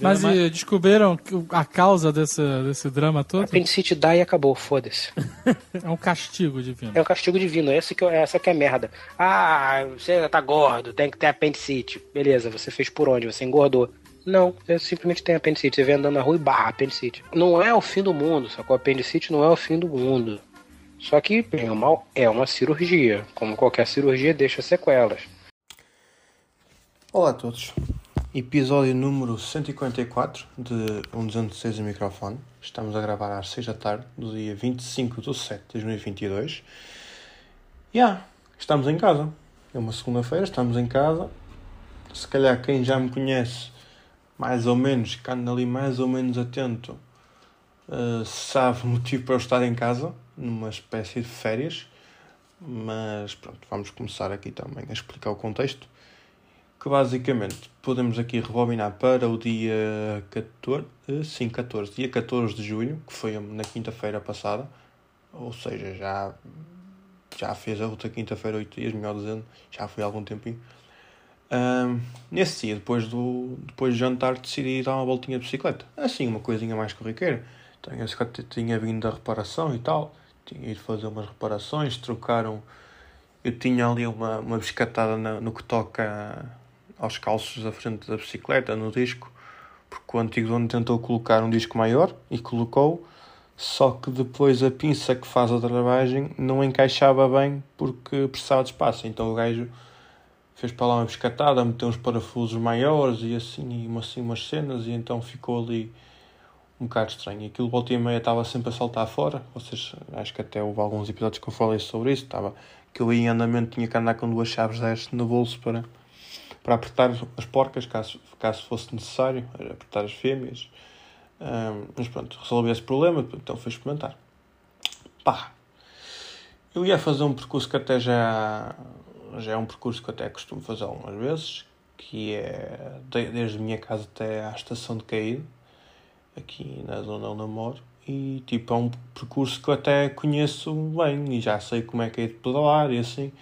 Mas e descobriram a causa desse, desse drama todo? Apendicite dá e acabou, foda-se. é um castigo divino. É um castigo divino, essa que, essa que é merda. Ah, você tá gordo, tem que ter apendicite. Beleza, você fez por onde? Você engordou. Não, você simplesmente tem apendicite. Você vem andando na rua e barra apendicite. Não é o fim do mundo, só que o apendicite não é o fim do mundo. Só que, bem ou mal, é uma cirurgia. Como qualquer cirurgia, deixa sequelas. Olá a todos. Episódio número 154 de Um 206 microfone. Estamos a gravar às 6 da tarde, do dia 25 de 7 de 2022. E yeah, estamos em casa. É uma segunda-feira, estamos em casa. Se calhar quem já me conhece, mais ou menos, que anda ali mais ou menos atento, uh, sabe o motivo para eu estar em casa, numa espécie de férias. Mas pronto, vamos começar aqui também a explicar o contexto que basicamente podemos aqui rebobinar para o dia 14, sim, 14, dia 14 de junho, que foi na quinta-feira passada, ou seja, já, já fez a outra quinta-feira, 8 dias, melhor dizendo, já foi há algum tempinho. Um, nesse dia, depois, do, depois de jantar, decidi dar uma voltinha de bicicleta. Assim, uma coisinha mais corriqueira. Eu tinha vindo da reparação e tal, tinha ido fazer umas reparações, trocaram. Eu tinha ali uma, uma biscatada no que toca aos calços da frente da bicicleta, no disco, porque o antigo dono tentou colocar um disco maior e colocou, só que depois a pinça que faz a travagem não encaixava bem porque precisava de espaço. Então o gajo fez para lá uma biscatada, meteu uns parafusos maiores e assim, e assim umas cenas, e então ficou ali um bocado estranho. Aquilo volta e meia estava sempre a saltar fora. Vocês, acho que até houve alguns episódios que eu falei sobre isso. Estava que eu ia em andamento, tinha que andar com duas chaves destas no bolso para para apertar as porcas, caso, caso fosse necessário, apertar as fêmeas. Um, mas pronto, resolvi esse problema, então fui experimentar. Pá! Eu ia fazer um percurso que até já, já é um percurso que até costumo fazer algumas vezes, que é desde a minha casa até à estação de caída, aqui na zona onde eu moro. E tipo, é um percurso que eu até conheço bem e já sei como é que é de pedalar e assim.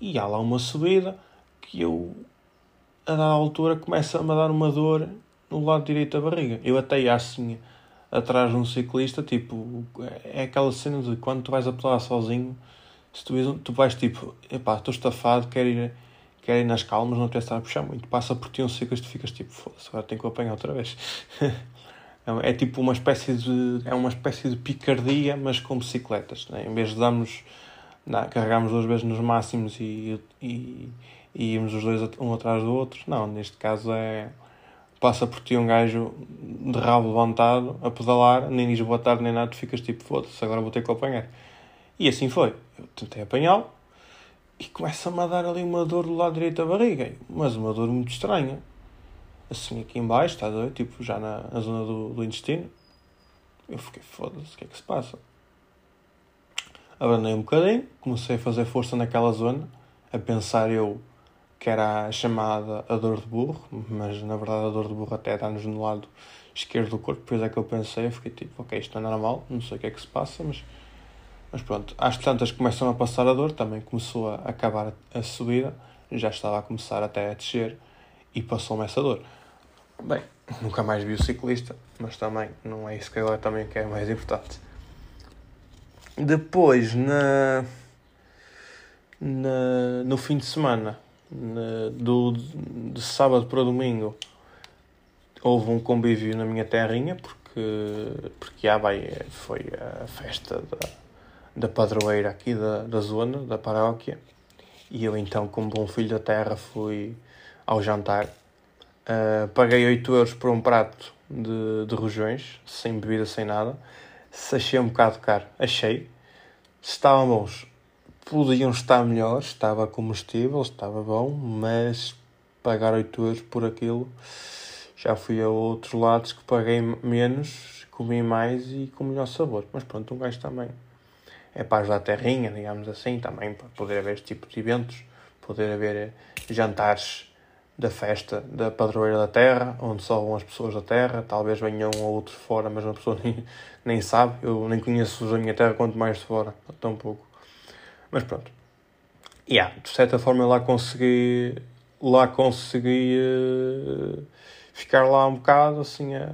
E há lá uma subida que eu a dada altura começa-me a dar uma dor no lado direito da barriga. Eu até ia assim atrás de um ciclista, tipo, é aquela cena de quando tu vais a pedalar sozinho, se tu, tu vais tipo, epá, estou estafado, quero ir, quero ir nas calmas, não te estar a puxar muito. Passa por ti um ciclista e ficas tipo, foda-se, agora tenho que apanhar outra vez. é, é tipo uma espécie de, é uma espécie de picardia, mas com bicicletas. Né? Em vez de darmos, não, carregamos duas vezes nos máximos e, e e íamos os dois um atrás do outro. Não, neste caso é. Passa por ti um gajo de rabo levantado a pedalar, nem diz boa tarde nem nada, tu ficas tipo, foda-se, agora vou ter que apanhar. E assim foi. Eu tentei apanhá-lo e começa-me a dar ali uma dor do lado direito da barriga, mas uma dor muito estranha. Assim aqui embaixo, está ver? Tipo, já na, na zona do, do intestino. Eu fiquei, foda-se, o que é que se passa? Abandei um bocadinho, comecei a fazer força naquela zona, a pensar eu que era chamada a dor de burro, mas na verdade a dor de burro até dá-nos no lado esquerdo do corpo, depois é que eu pensei, eu fiquei tipo, ok, isto é normal, não sei o que é que se passa, mas, mas pronto, às tantas começam a passar a dor, também começou a acabar a subida, já estava a começar até a descer e passou-me essa dor. Bem, nunca mais vi o ciclista, mas também não é isso que agora também que é mais importante. Depois, na, na, no fim de semana, do, de sábado para domingo houve um convívio na minha terrinha porque, porque ah, bem, foi a festa da, da padroeira aqui da, da zona, da paróquia. E eu então como bom filho da terra fui ao jantar. Uh, paguei 8 euros por um prato de, de rojões sem bebida, sem nada. Se achei um bocado caro, achei. Se estavam bons podiam estar melhores, estava comestível, estava bom, mas pagar 8 euros por aquilo já fui a outros lados que paguei menos, comi mais e com melhor sabor. Mas pronto, um gajo também é paz da terrinha, digamos assim, também para poder haver este tipo de eventos, poder haver jantares da festa da padroeira da terra, onde só vão as pessoas da terra, talvez venham um ou outro fora, mas uma pessoa nem, nem sabe, eu nem conheço os da minha terra, quanto mais fora, tão pouco. Mas pronto. Yeah, de certa forma lá consegui. Lá consegui uh, ficar lá um bocado assim a,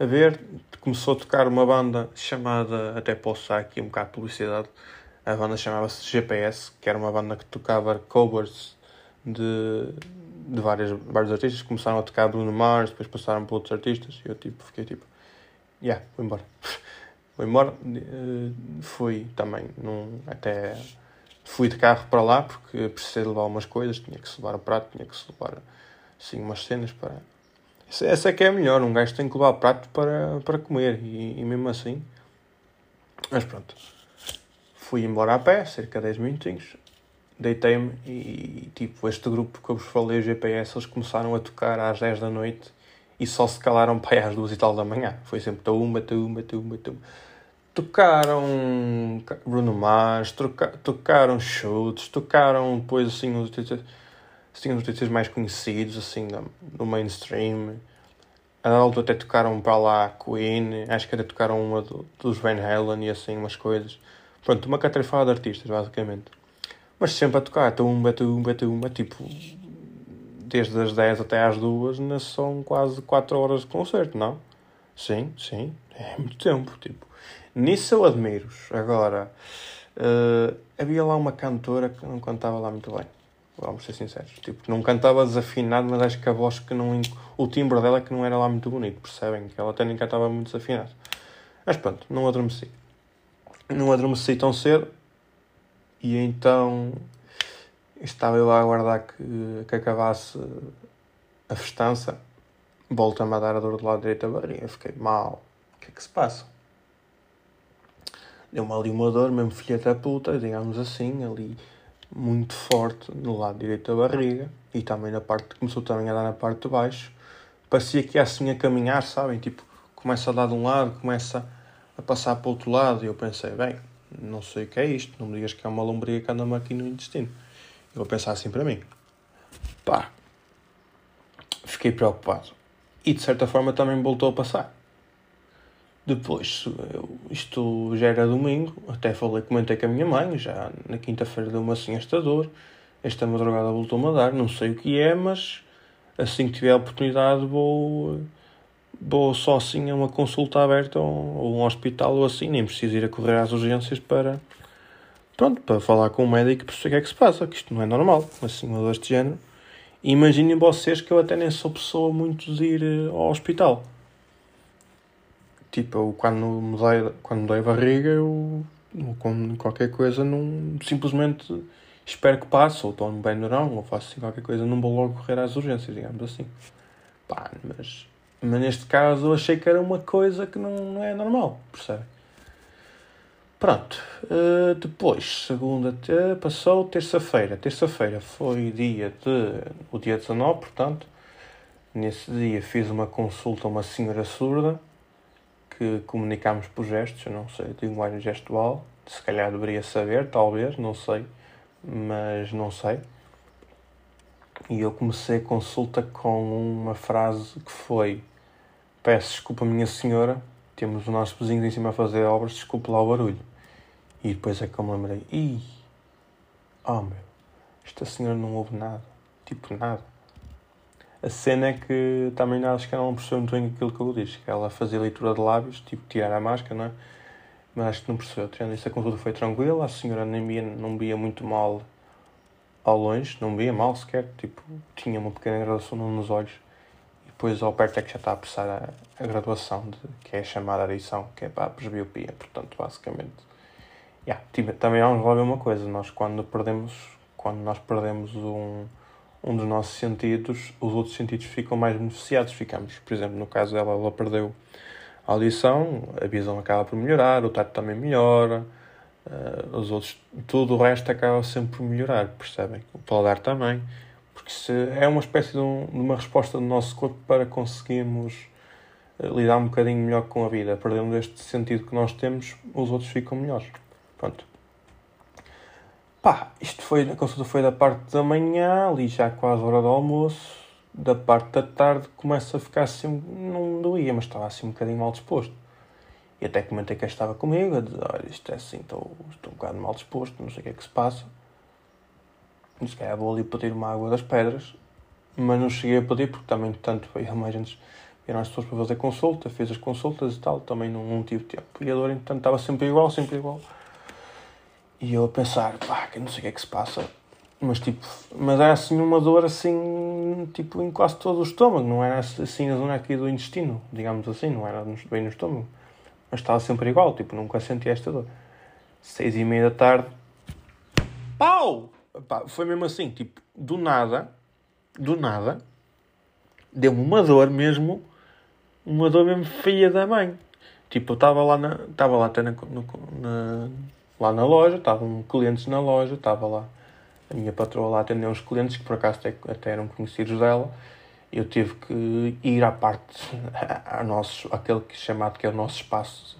a ver. Começou a tocar uma banda chamada, até posso dar aqui um bocado de publicidade, a banda chamava-se GPS, que era uma banda que tocava covers de, de várias, vários artistas. Começaram a tocar Bruno Mars, depois passaram para outros artistas. E eu tipo, fiquei tipo, yeah, vou embora. vou embora. Uh, fui também, num, até fui de carro para lá porque precisei levar umas coisas. Tinha que levar o prato, tinha que levar assim, umas cenas para. Essa é que é a melhor. Um gajo tem que levar o prato para, para comer e, e mesmo assim. Mas pronto fui embora a pé, cerca de 10 minutinhos, deitei-me e, tipo, este grupo que eu vos falei, o GPS, eles começaram a tocar às 10 da noite e só se calaram para aí às 2 e tal da manhã. Foi sempre tumba, tumba, tumba, tumba. Tocaram Bruno Mars, toca, tocaram chutes, tocaram depois assim os artistas, assim, os artistas mais conhecidos, assim, no mainstream. A altura até tocaram para lá Queen, acho que até tocaram uma do, dos Van Halen e assim, umas coisas. Pronto, uma catrefada de artistas, basicamente. Mas sempre a tocar, tumba, tumba, tumba, tipo, desde as 10 até às 2, são quase 4 horas de concerto, não? Sim, sim, é muito tempo, tipo. Nisso eu admiro-os. Agora, uh, havia lá uma cantora que não cantava lá muito bem. Vamos ser sinceros. Tipo, não cantava desafinado, mas acho que a voz que não. O timbre dela é que não era lá muito bonito, percebem? Que ela até nem cantava muito desafinado. Mas pronto, não adormeci não adormeci tão cedo e então estava eu a aguardar que, que acabasse a festança. Volta-me a dar a dor do lado direito da barriga. Fiquei mal. O que é que se passa? Deu-me ali uma dor, mesmo filha da puta, digamos assim, ali muito forte no lado direito da barriga e também na parte, começou também a dar na parte de baixo. Parecia que ia assim a caminhar, sabem? Tipo, começa a dar de um lado, começa a passar para o outro lado. E eu pensei, bem, não sei o que é isto, não me digas que é uma lombriga que anda-me aqui no intestino. Eu vou pensar assim para mim. Pá, fiquei preocupado. E de certa forma também voltou a passar. Depois, eu, isto já era domingo, até falei, comentei com a minha mãe, já na quinta-feira deu-me assim esta dor. Esta madrugada voltou-me a dar, não sei o que é, mas assim que tiver a oportunidade vou vou só assim a uma consulta aberta ou, um hospital ou assim, nem preciso ir a correr às urgências para pronto, para falar com o médico e perceber o que é que se passa, que isto não é normal, assim, uma deste género. Imaginem vocês que eu até nem sou pessoa muito de ir eh, ao hospital. Tipo, eu, quando me dei, quando me dei a barriga, eu com qualquer coisa não simplesmente espero que passe, ou tomo bem não, ou faço assim qualquer coisa, não vou logo correr às urgências, digamos assim. Pá, mas mas neste caso eu achei que era uma coisa que não, não é normal, percebe? Pronto, uh, depois, segunda, uh, passou terça-feira. Terça-feira foi dia de, o dia 19, portanto, nesse dia fiz uma consulta a uma senhora surda que comunicámos por gestos, eu não sei, de linguagem gestual, se calhar deveria saber, talvez, não sei, mas não sei. E eu comecei a consulta com uma frase que foi Peço desculpa, minha senhora, temos o nosso vizinho em cima a fazer obras, desculpe lá o barulho. E depois é que eu me lembrei, ih, oh meu, esta senhora não ouve nada, tipo nada. A cena é que também acho que ela não percebeu muito bem aquilo que eu disse, que ela fazia leitura de lábios, tipo tirar a máscara, não é? Mas acho que não percebeu. Tirando isso, a consulta foi tranquila, a senhora nem via, não via muito mal ao longe, não via mal sequer, tipo, tinha uma pequena graduação nos olhos depois ao perto é que já está a apressar a, a graduação, de, que é chamada adição, que é para a presbiopia. Portanto, basicamente, yeah, também vamos uma coisa, nós quando perdemos, quando nós perdemos um, um dos nossos sentidos, os outros sentidos ficam mais beneficiados. Ficamos, por exemplo, no caso dela, ela perdeu a audição, a visão acaba por melhorar, o tato também melhora, uh, os outros, tudo o resto acaba sempre por melhorar, percebem? O paladar também porque se é uma espécie de, um, de, uma resposta do nosso corpo para conseguirmos eh, lidar um bocadinho melhor com a vida. Perdendo este sentido que nós temos, os outros ficam melhores. Pronto. Pá, isto foi, a consulta foi da parte da manhã, ali já quase a hora do almoço. Da parte da tarde começa a ficar assim, não doía, mas estava assim um bocadinho mal disposto. E até comentei que estava comigo, a dizer, olha, isto é assim, estou, estou um bocado mal disposto, não sei o que é que se passa se calhar vou ali pedir uma água das pedras mas não cheguei a pedir porque também, tanto, veio mais vieram as pessoas para fazer consulta, fiz as consultas e tal, também não, não tive tempo. E a dor, então, estava sempre igual, sempre igual. E eu a pensar, pá, que não sei o que é que se passa. Mas tipo, mas era assim uma dor assim, tipo, em quase todo o estômago, não era assim na zona aqui do intestino, digamos assim, não era bem no estômago. Mas estava sempre igual, tipo, nunca senti esta dor. Seis e meia da tarde, pau! Pá, foi mesmo assim, tipo, do nada, do nada, deu-me uma dor mesmo, uma dor mesmo feia da mãe. Tipo, eu estava lá na, estava lá até na, no, na, lá na loja, estavam clientes na loja, estava lá a minha patroa lá atendeu uns clientes que por acaso até, até eram conhecidos dela. Eu tive que ir à parte, ao nosso, aquele que é chamado que é o nosso espaço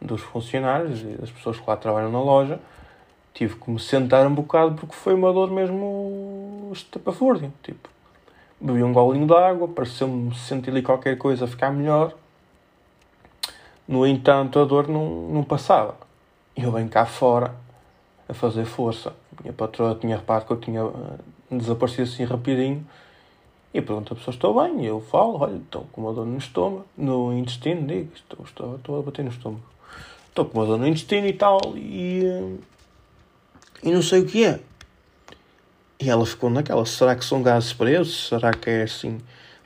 dos funcionários e das pessoas que lá trabalham na loja. Tive que me sentar um bocado porque foi uma dor mesmo estapafúrdia. Tipo, bebi um golinho de água, pareceu-me sentir ali qualquer coisa ficar melhor. No entanto, a dor não, não passava. Eu venho cá fora a fazer força. Minha patroa tinha reparado que eu tinha uh, desaparecido assim rapidinho e pergunta a pessoa, estou bem? E eu falo, olha, estou com uma dor no estômago, no intestino, digo, estou, estou, estou a bater no estômago. Estou com uma dor no intestino e tal, e, uh, e não sei o que é. E ela ficou naquela, será que são gases presos? Será que é assim,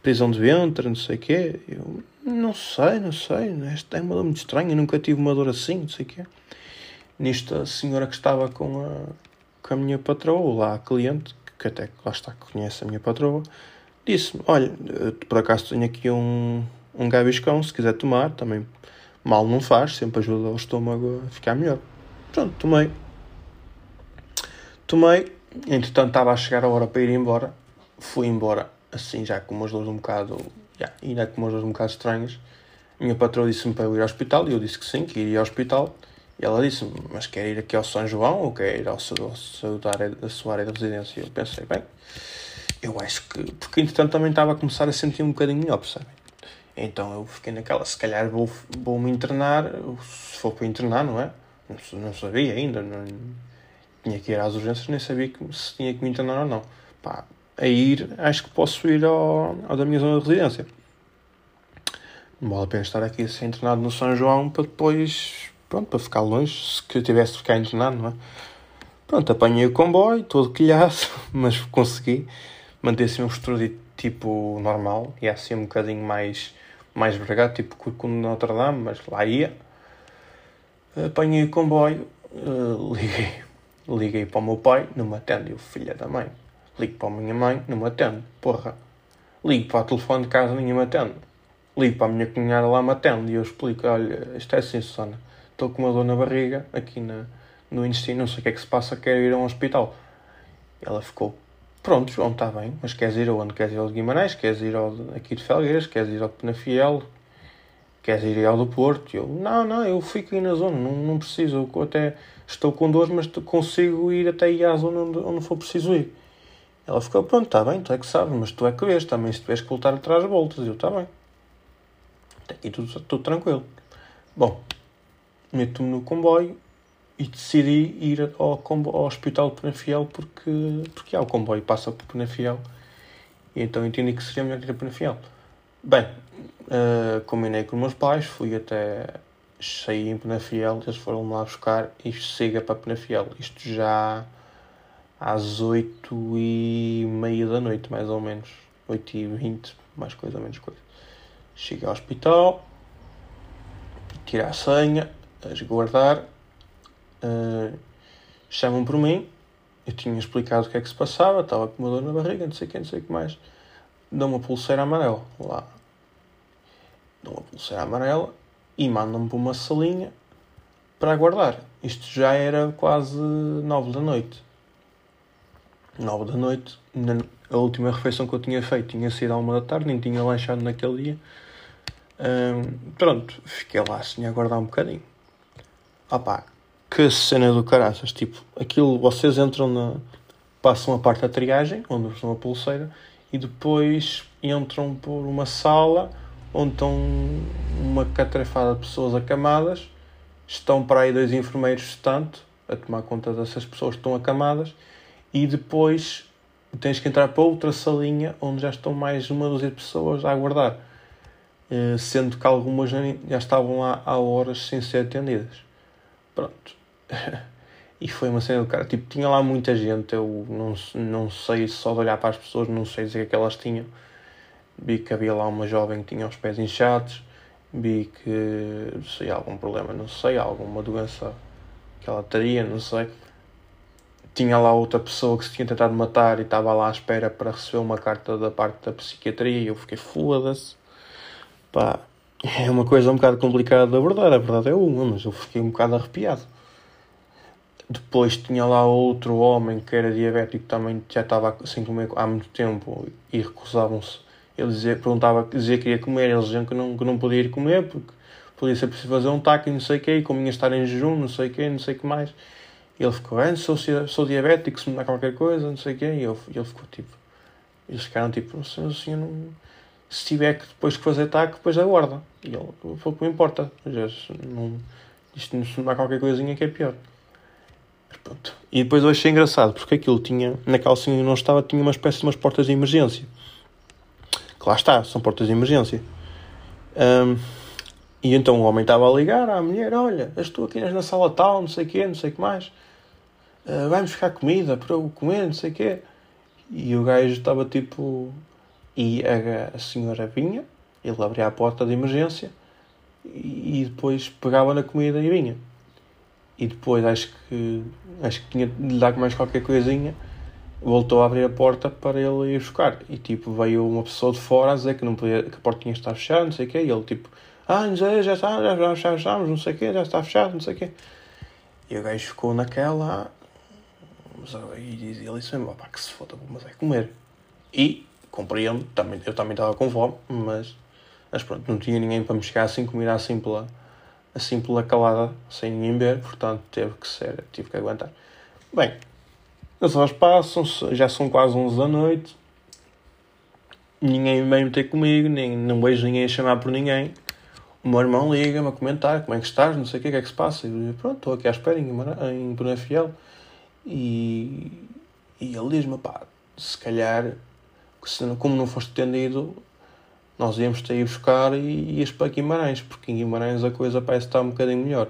prisão de ventre, não sei o quê? Eu, não sei, não sei, esta é uma dor muito estranha, nunca tive uma dor assim, não sei o quê. Nisto a senhora que estava com a, com a minha patroa, lá a cliente, que até lá está, que conhece a minha patroa, disse-me, olha, por acaso tenho aqui um, um gabiscão, se quiser tomar, também mal não faz, sempre ajuda o estômago a ficar melhor. Pronto, tomei. Tomei, entretanto estava a chegar a hora para ir embora, fui embora, assim já com umas dores um bocado, já, ainda com umas um bocado estranhas. A minha patroa disse-me para eu ir ao hospital e eu disse que sim, que iria ao hospital. E ela disse mas quer ir aqui ao São João ou quer ir ao seu, ao seu, da sua área de residência? Eu pensei, bem, eu acho que. Porque entretanto também estava a começar a sentir um bocadinho melhor, percebem? Então eu fiquei naquela, se calhar vou, vou me internar, se for para internar, não é? Não, não sabia ainda, não, tinha que ir às urgências, nem sabia que, se tinha que me internar ou não. Pá, a ir, acho que posso ir ao, ao da minha zona de residência. Não vale a pena estar aqui a ser internado no São João para depois pronto, para ficar longe, se que eu tivesse de ficar internado, não é? Pronto, apanhei o comboio, todo quilhado, mas consegui manter-se um postura tipo normal, e assim um bocadinho mais, mais bragado, tipo de Notre Dame, mas lá ia. Apanhei o comboio, uh, liguei, liguei para o meu pai, não me atende, eu filha da mãe. Ligo para a minha mãe, não me atende, porra. Ligo para o telefone de casa, ninguém me atende. Ligo para a minha cunhada lá, me atende, e eu explico, olha, isto é assim, Susana estou com uma dor na barriga, aqui na, no intestino, não sei o que é que se passa, quero ir a um hospital. Ela ficou, pronto, João, está bem, mas queres ir aonde? Queres ir ao de Guimarães? Queres ir ao aqui de Felgueiras? Queres ir ao Penafiel? Queres ir ao do Porto? E eu, não, não, eu fico aí na zona, não, não preciso, eu até estou com dor, mas consigo ir até aí à zona onde, onde for preciso ir. Ela ficou, pronto, está bem, tu é que sabes, mas tu é que vês também, se tiveres que voltar atrás voltas. Eu, está bem. Aqui tudo, tudo tranquilo. Bom, meto-me no comboio e decidi ir ao, comboio, ao hospital de Penafiel porque, porque há o comboio passa por Penafiel e então entendi que seria melhor ir a Penafiel. Bem, uh, combinei com os meus pais, fui até saí em Penafiel, eles foram lá buscar e siga para Penafiel. Isto já às 8 e meia da noite, mais ou menos. 8 e 20, mais coisa, menos coisa. Cheguei ao hospital, tirar a senha, a guardar, uh, chamam por mim, eu tinha explicado o que é que se passava, estava com uma dor na barriga, não sei o que, não sei o que mais. Dão uma pulseira amarela lá. Dão uma pulseira amarela e mandam-me para uma salinha para aguardar. Isto já era quase nove da noite. Nove da noite, a última refeição que eu tinha feito tinha sido à uma da tarde, nem tinha lanchado naquele dia. Um, pronto, fiquei lá assim a aguardar um bocadinho. Opá, que cena do caraças. Tipo, aquilo, vocês entram na. passam a parte da triagem, onde estão a pulseira, e depois entram por uma sala onde estão uma catrefada de pessoas acamadas. Estão para aí dois enfermeiros tanto a tomar conta dessas pessoas que estão acamadas. E depois tens que entrar para outra salinha onde já estão mais uma dúzia de pessoas a aguardar. Uh, sendo que algumas já, estavam lá há horas sem ser atendidas. Pronto. e foi uma cena do cara. Tipo, tinha lá muita gente. Eu não, não sei só de olhar para as pessoas, não sei dizer que elas tinham. Vi que havia lá uma jovem que tinha os pés inchados. Vi que, sei, algum problema, não sei, alguma doença que ela teria, não sei. Tinha lá outra pessoa que se tinha tentado matar e estava lá à espera para receber uma carta da parte da psiquiatria e eu fiquei foda-se. Pá, é uma coisa um bocado complicada de abordar, a verdade é uma, mas eu fiquei um bocado arrepiado. Depois tinha lá outro homem que era diabético também já estava sem comer há muito tempo e recusavam-se. Ele dizia, perguntava, dizia que queria comer, eles diziam que não, que não podia ir comer porque podia ser preciso fazer um taco e não sei o quê, e como ia estar em jejum, não sei o quê, não sei o que mais. Ele ficou, ah, sou, sou diabético, se me dá qualquer coisa, não sei o quê, e ele, ele ficou tipo, eles ficaram tipo, senhor, senhor não, se tiver que depois que fazer taco, depois aguarda. E ele, foi o que me importa, não, isto não se me dá qualquer coisinha que é pior. Pronto. E depois eu achei engraçado, porque aquilo tinha, na calcinha não estava, tinha uma espécie de umas portas de emergência. Que lá está, são portas de emergência. Um, e então o homem estava a ligar à mulher: Olha, estou aqui na sala tal, não sei o quê, não sei o que mais. Uh, Vai-me buscar comida para eu comer, não sei o quê. E o gajo estava tipo. E a, a senhora vinha, ele abria a porta de emergência e depois pegava na comida e vinha e depois acho que acho que tinha de lhe dar mais qualquer coisinha voltou a abrir a porta para ele ir buscar e tipo veio uma pessoa de fora a dizer que não podia que a porta tinha estar fechada não sei o quê e ele tipo ah sei, já está já, já, já estamos não sei o quê já está fechado não sei o quê e o gajo ficou naquela mas, e ele disse pá que se foda mas é comer e compreendo também eu também estava com fome mas mas pronto não tinha ninguém para me chegar assim comida assim pela assim pela calada, sem ninguém ver, portanto teve que ser, tive que aguentar. Bem, as horas passam, já são quase 11 da noite, ninguém vem meter comigo, nem, não vejo ninguém a chamar por ninguém. O meu irmão liga-me a comentar como é que estás, não sei o que, que é que se passa. E eu, pronto, estou aqui à espera em, em Bonafiel. E, e ele diz-me, pá, se calhar, como não foste atendido, nós íamos ter ir buscar e ias para Guimarães, porque em Guimarães a coisa parece estar um bocadinho melhor.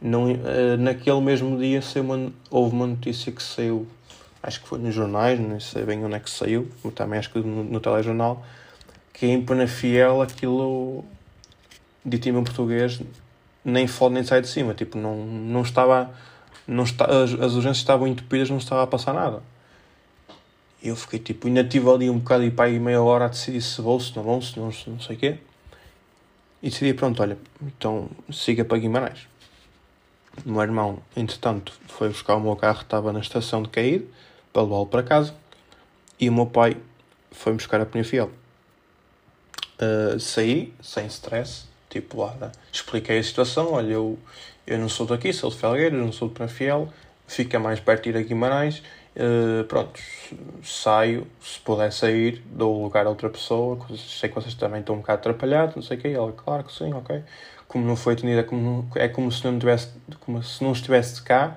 Não, uh, naquele mesmo dia uma, houve uma notícia que saiu, acho que foi nos jornais, não sei bem onde é que saiu, também acho que no, no telejornal, que em Penafiel aquilo, dito em português, nem fode nem sai de cima, tipo, não, não estava, não está, as, as urgências estavam entupidas, não estava a passar nada eu fiquei tipo, ainda tive ali um bocado e pá, e meia hora a decidir se vou, se não vou, se não, não sei o quê. E decidi, pronto, olha, então siga para Guimarães. O meu irmão, entretanto, foi buscar o meu carro, estava na estação de cair, para levá-lo para casa. E o meu pai foi buscar a Penafiel. Uh, saí, sem stress, tipo lá, né? expliquei a situação, olha, eu, eu não sou daqui, sou de Felgueiras, não sou de Penafiel, fica mais perto de ir a Guimarães, Uh, pronto, saio, se puder sair, dou lugar a outra pessoa, sei que vocês também estão um bocado atrapalhados, não sei o quê, ela, claro que sim, ok. Como não foi atendida, é como, é como se não tivesse, como se não estivesse cá,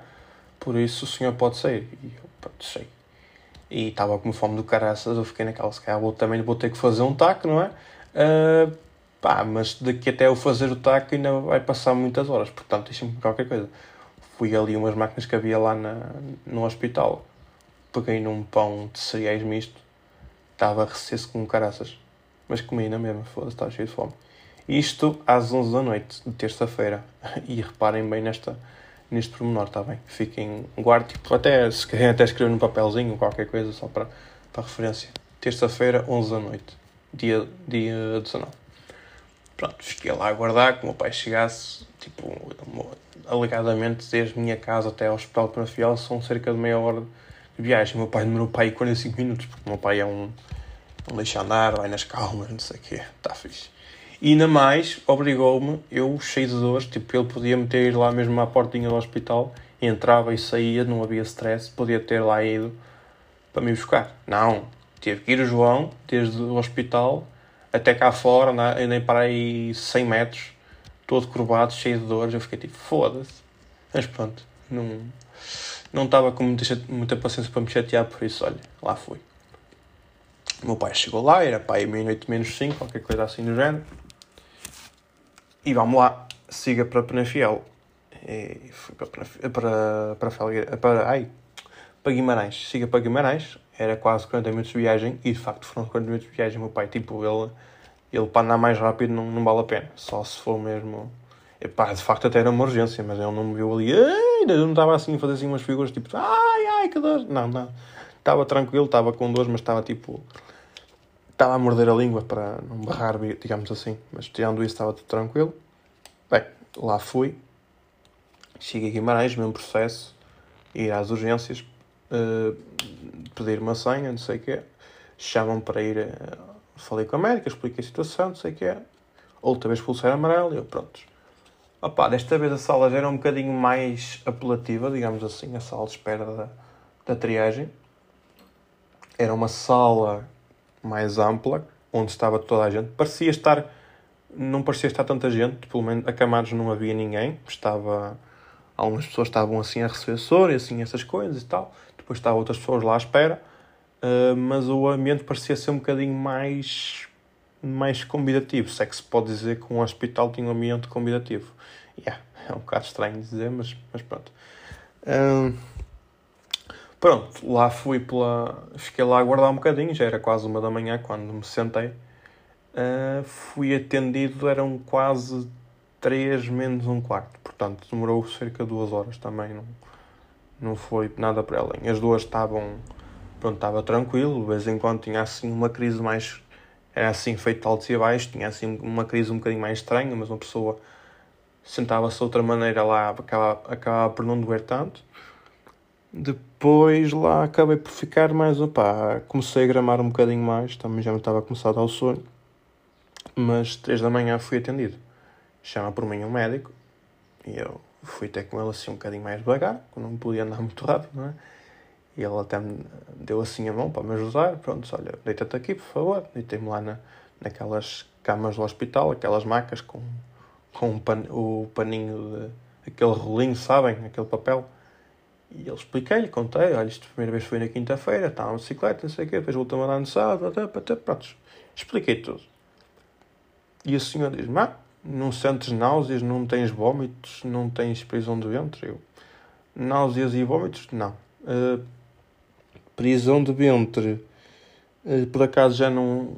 por isso o senhor pode sair. E eu, pronto, sei. E estava com fome do caraças, eu fiquei naquela, se calhar vou, também vou ter que fazer um taco, não é? Uh, pá, mas daqui até eu fazer o taco ainda vai passar muitas horas, portanto, deixa-me qualquer coisa. Fui ali umas máquinas que havia lá na, no hospital peguei num pão de cereais misto, estava recesso com caraças, mas comi na mesma, foda-se, estava cheio de fome. Isto às 11 da noite, de terça-feira, e reparem bem nesta, neste pormenor, está bem? Fiquem, guardem, tipo, até, se querem até escrever num papelzinho, qualquer coisa, só para, para referência. Terça-feira, 11 da noite, dia, dia 19. Pronto, fiquei lá a aguardar que o meu pai chegasse, tipo, alegadamente, desde a minha casa até ao hospital para Fiel são cerca de meia hora de viagem. O meu pai demorou para aí 45 minutos, porque o meu pai é um, um deixa andar, vai nas calmas, não sei o quê, está fixe. E ainda mais, obrigou-me, eu cheio de dores, tipo, ele podia me ter ido lá mesmo à portinha do hospital, entrava e saía, não havia stress, podia ter lá ido para me buscar. Não, teve que ir o João, desde o hospital até cá fora, nem para aí 100 metros, todo curvado, cheio de dores, eu fiquei tipo, foda-se. Mas pronto, não, não estava com muita, muita paciência para me chatear, por isso, olha, lá fui. O meu pai chegou lá, era pai meia-noite menos 5, qualquer coisa assim do género. E vamos lá, siga para Penafiel. E fui para, para, para, Felgueira- para, ai, para Guimarães. Siga para Guimarães, era quase 40 minutos de viagem. E de facto foram 40 minutos de viagem. Meu pai, tipo, ele, ele para andar mais rápido não, não vale a pena. Só se for mesmo. Epá, de facto até era uma urgência, mas ele não me viu ali. "Ai", Ainda não estava assim a fazer assim umas figuras tipo, ai, ai, que dor. Não, não. Estava tranquilo, estava com dores, mas estava tipo. Estava a morder a língua para não barrar, digamos assim. Mas tirando isso, estava tudo tranquilo. Bem, lá fui. Cheguei a Guimarães, mesmo processo. Ir às urgências, eh, pedir uma senha, não sei o quê. Chamam para ir. eh, falei com a médica, expliquei a situação, não sei o quê. Outra vez pulseira amarela e eu, prontos. Opa, desta vez a sala já era um bocadinho mais apelativa, digamos assim, a sala de espera da, da triagem. Era uma sala mais ampla, onde estava toda a gente. Parecia estar, não parecia estar tanta gente, pelo menos acamados não havia ninguém. Estava, algumas pessoas estavam assim a receber soro e assim essas coisas e tal. Depois estavam outras pessoas lá à espera. Uh, mas o ambiente parecia ser um bocadinho mais mais convidativo, se é que se pode dizer que um hospital tinha um ambiente convidativo. Yeah, é um bocado estranho dizer, mas, mas pronto. Hum, pronto, lá fui pela. Fiquei lá a aguardar um bocadinho, já era quase uma da manhã quando me sentei. Uh, fui atendido, eram quase 3 menos um quarto, portanto demorou cerca de duas horas também, não, não foi nada para além. As duas estavam, pronto, estava tranquilo, de vez em quando tinha assim uma crise mais era assim feito altos e baixos, tinha assim uma crise um bocadinho mais estranha, mas uma pessoa sentava-se de outra maneira lá, acabava, acabava por não doer tanto. Depois lá acabei por ficar mais, opá, comecei a gramar um bocadinho mais, também já me estava a começar a dar o sono, mas três da manhã fui atendido. Chama por mim um médico, e eu fui até com ele assim um bocadinho mais devagar, não podia andar muito rápido, não é? E ele até me deu assim a mão para me ajudar. Pronto, olha, deita-te aqui, por favor. Deitei-me lá na, naquelas camas do hospital, aquelas macas com, com um pan, o paninho, de, aquele rolinho, sabem? Aquele papel. E ele expliquei-lhe, contei, olha, isto a primeira vez foi na quinta-feira, estava na bicicleta, não sei o quê, depois voltou-me a dar no sábado, pronto, expliquei tudo. E o senhor diz-me, ah, não sentes náuseas, não tens vômitos, não tens prisão de ventre? Eu, náuseas e vômitos? Não. Uh, prisão de ventre. Uh, por acaso já não,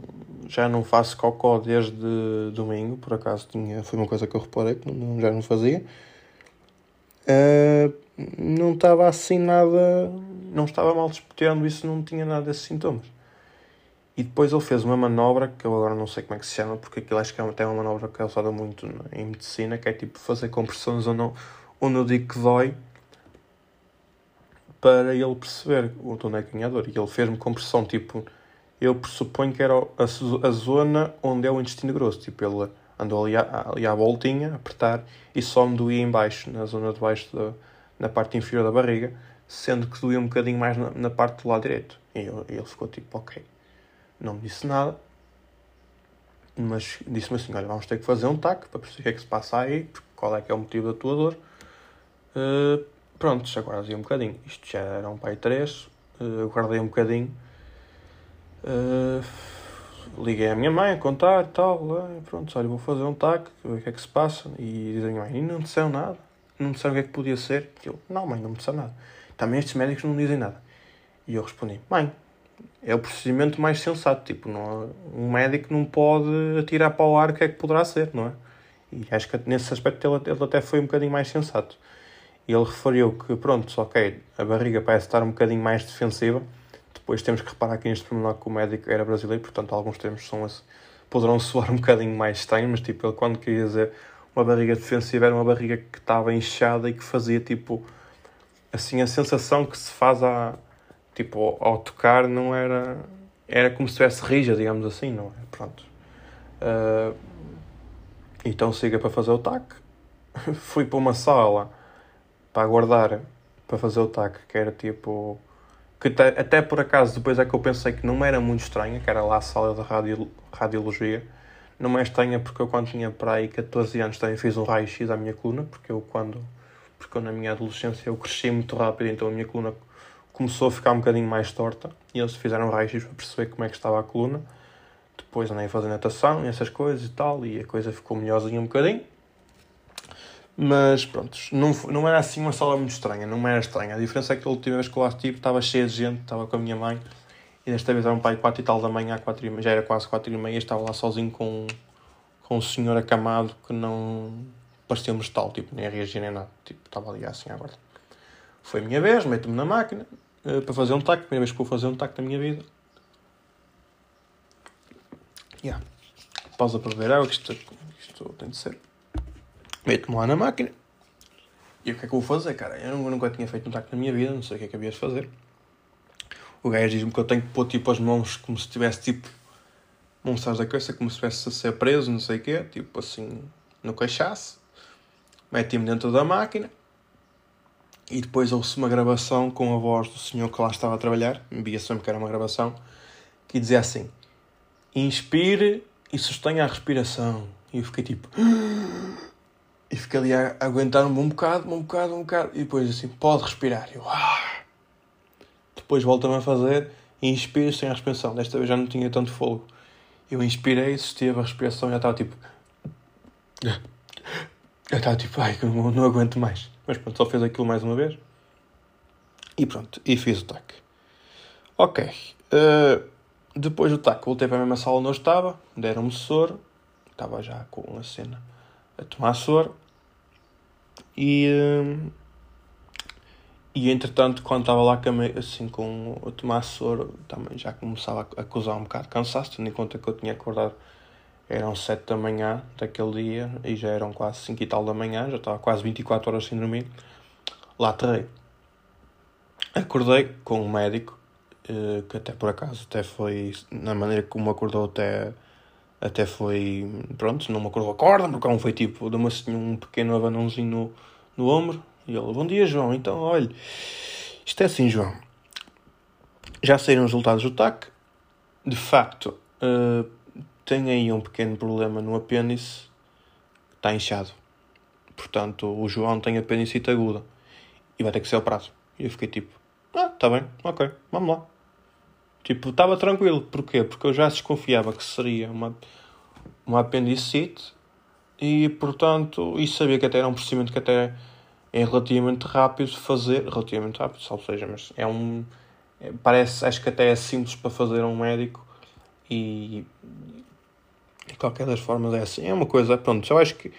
já não faço cocó desde domingo, por acaso tinha, foi uma coisa que eu reparei que não, já não fazia. Uh, não estava assim nada, não estava mal disputando isso, não tinha nada desses sintomas. E depois ele fez uma manobra que eu agora não sei como é que se chama, porque aquilo acho que é até uma manobra que é usada muito em medicina, que é tipo fazer compressões onde, onde eu digo que dói para ele perceber onde é que tinha dor. E ele fez-me compressão, tipo, eu pressuponho que era a, a, zona onde é o intestino grosso. Tipo, ele andou ali, à, ali à voltinha, a apertar, e só me doía em baixo, na zona de baixo, da, na parte inferior da barriga, sendo que doía um bocadinho mais na, na parte do lado direito. E ele, ele ficou tipo, ok. Não me disse nada, mas disse-me assim, olha, vamos ter que fazer um TAC para perceber o que é que se passa aí, qual é que é o motivo da tua dor. Uh, Prontos, aguardei um bocadinho. Isto já era um pai 3. Uh, aguardei um bocadinho. Uh, liguei à minha mãe a contar e tal. Uh, pronto, olha, vou fazer um TAC, o que é que se passa. E dizem, mãe, não disseram nada. Não disseram o que é que podia ser. E eu, não, mãe, não me disseram nada. Também estes médicos não dizem nada. E eu respondi, mãe, é o procedimento mais sensato. Tipo, não, um médico não pode atirar para o ar o que é que poderá ser, não é? E acho que nesse aspecto ele, ele até foi um bocadinho mais sensato. Ele referiu que, pronto, ok, a barriga parece estar um bocadinho mais defensiva. Depois temos que reparar aqui neste pormenor que o médico era brasileiro, portanto, alguns termos são assim, poderão soar um bocadinho mais estranhos, mas tipo, ele quando queria dizer uma barriga defensiva era uma barriga que estava inchada e que fazia tipo assim a sensação que se faz a tipo ao tocar não era era como se estivesse rija, digamos assim, não é? Pronto. Uh, então siga para fazer o TAC. Fui para uma sala para aguardar para fazer o TAC, que era tipo. que até, até por acaso depois é que eu pensei que não era muito estranha, que era lá a sala de radio, radiologia. Não é estranha porque eu quando tinha para aí 14 anos também fiz um raio-x à minha coluna, porque eu quando. porque eu, na minha adolescência eu cresci muito rápido, então a minha coluna começou a ficar um bocadinho mais torta e eles fizeram raios para perceber como é que estava a coluna. Depois andei a fazer natação e essas coisas e tal, e a coisa ficou melhorzinha um bocadinho. Mas pronto, não, não era assim uma sala muito estranha, não era estranha. A diferença é que a última vez que lá estive estava cheia de gente, estava com a minha mãe, e desta vez era um pai 4 e tal da manhã, 4 e, já era quase 4 e meia, estava lá sozinho com, com um senhor acamado que não parecia um vegetal, tipo, nem a reagir nem nada, tipo, estava ali assim agora. Foi a minha vez, meto-me na máquina uh, para fazer um taco, primeira vez que vou fazer um taco na minha vida. Yeah. Pausa para beber água, que isto, isto tem de ser. Meto-me lá na máquina. E o que é que eu vou fazer, cara? Eu nunca tinha feito um taco na minha vida, não sei o que é que havia de fazer. O gajo diz-me que eu tenho que pôr tipo as mãos como se tivesse tipo monstros da cabeça, como se estivesse a ser preso, não sei o quê, tipo assim, no cachaço. Mete-me dentro da máquina e depois ouço uma gravação com a voz do senhor que lá estava a trabalhar, me via sempre que era uma gravação, que dizia assim: Inspire e sustenha a respiração. E eu fiquei tipo. E fiquei ali a aguentar um bocado, um bocado, um bocado. E depois assim, pode respirar. Eu, ah. Depois volta-me a fazer e inspiro sem a respiração. Desta vez já não tinha tanto fogo. Eu inspirei, esteve a respiração já estava tipo. Já estava tipo, ai, não, não aguento mais. Mas pronto, só fez aquilo mais uma vez. E pronto, e fiz o tac. Ok. Uh, depois do tac, voltei para a mesma sala onde eu estava. Deram-me soro. Estava já com a cena a tomar soro. E, uh, e entretanto, quando estava lá assim, com a tomar soro, também já começava a acusar um bocado de cansaço, tendo em conta que eu tinha acordado, eram 7 da manhã daquele dia e já eram quase 5 e tal da manhã, já estava quase 24 horas sem dormir. Lá aterrei. Acordei com um médico, eh, que até por acaso até foi, na maneira como acordou, até até foi, pronto, não me acordou, acorda, porque não foi tipo, deu-me assim um pequeno abanãozinho no, no ombro, e ele, bom dia João, então olha, isto é assim João, já saíram os resultados do TAC, de facto, uh, tem aí um pequeno problema no apêndice, está inchado, portanto o João tem apendicite aguda, e vai ter que ser operado, e eu fiquei tipo, ah, está bem, ok, vamos lá. Tipo, estava tranquilo. Porquê? Porque eu já desconfiava que seria uma, uma apendicite e, portanto, e sabia que até era um procedimento que até é relativamente rápido de fazer. Relativamente rápido, ou seja, mas é um... É, parece, acho que até é simples para fazer um médico e... De qualquer das formas é assim. É uma coisa, pronto, eu acho que...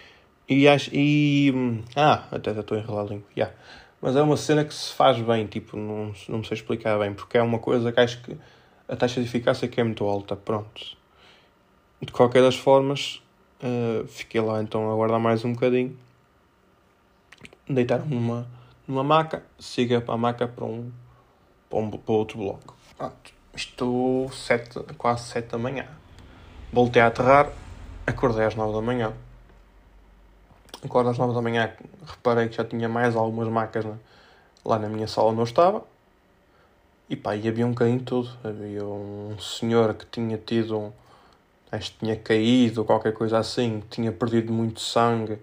E acho... E... Ah, até estou a enrolar a língua. Yeah. Mas é uma cena que se faz bem, tipo, não, não sei explicar bem, porque é uma coisa que acho que a taxa de eficácia que é muito alta, pronto. De qualquer das formas, uh, fiquei lá então a aguardar mais um bocadinho. Deitaram-me numa, numa maca, siga para a maca para um, para, um, para outro bloco. Pronto. Estou sete, quase 7 da manhã. Voltei a aterrar, acordei às 9 da manhã. Acordo às 9 da manhã, reparei que já tinha mais algumas macas na, lá na minha sala onde eu estava e pá, e havia um bocadinho tudo. Havia um senhor que tinha tido um. Acho que tinha caído qualquer coisa assim, que tinha perdido muito sangue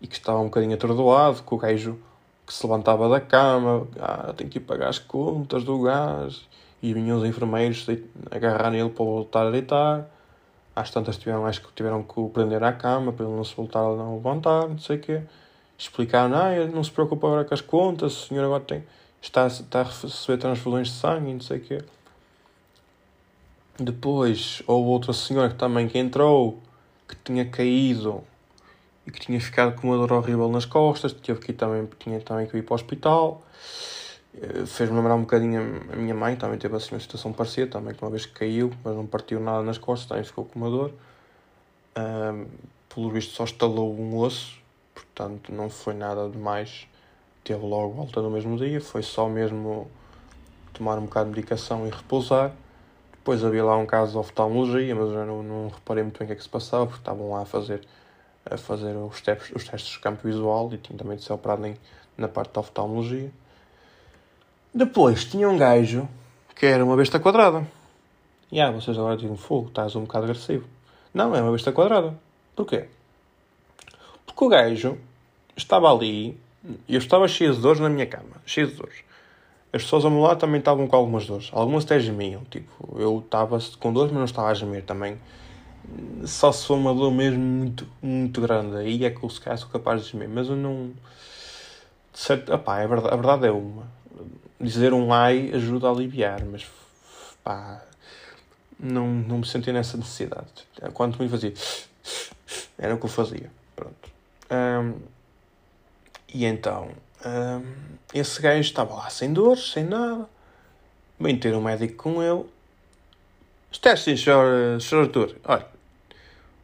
e que estava um bocadinho atordoado, com o gajo que se levantava da cama, ah, tenho que ir pagar as contas do gás. E vinham os enfermeiros agarrar nele para voltar a deitar. Às tantas tiveram, acho que tiveram que o prender à cama para ele não se voltar a não levantar, não sei o quê. Explicaram, ah, não se preocupe agora com as contas, o senhor agora tem está, está a receber transfusões de sangue não sei o quê. Depois houve outra senhora que também que entrou, que tinha caído e que tinha ficado com uma dor horrível nas costas, teve que ir também, tinha também que ir para o hospital. Eh, fez-me lembrar um bocadinho a minha mãe, também teve assim uma situação parecida, também que uma vez que caiu, mas não partiu nada nas costas, também ficou com uma dor. Pelo visto só estalou um osso, portanto não foi nada demais teve logo volta no mesmo dia, foi só mesmo tomar um bocado de medicação e repousar. Depois havia lá um caso de oftalmologia, mas eu não, não reparei muito bem o que é que se passava, porque estavam lá a fazer, a fazer os, testes, os testes de campo visual e tinha também de ser operado em, na parte da oftalmologia. Depois tinha um gajo que era uma besta quadrada. E ah, vocês agora dizem fogo, estás um bocado agressivo. Não, é uma besta quadrada. Porquê? Porque o gajo estava ali eu estava cheio de dores na minha cama, cheio de dores. as pessoas ao meu lado também estavam com algumas dores. Algumas até gemiam. Tipo, eu estava com dores, mas não estava a gemer também. Só se for uma dor mesmo muito, muito grande. Aí é que eu se calhar sou capaz de gemer. Mas eu não. Certo, opá, é verdade, a verdade é uma. Dizer um ai ajuda a aliviar, mas pá, não, não me senti nessa necessidade. Quanto me fazia. Era o que eu fazia. Pronto. Um, e então um, esse gajo estava lá sem dores, sem nada. Vem ter um médico com ele. Está assim, senhor, senhor Arthur. Olha,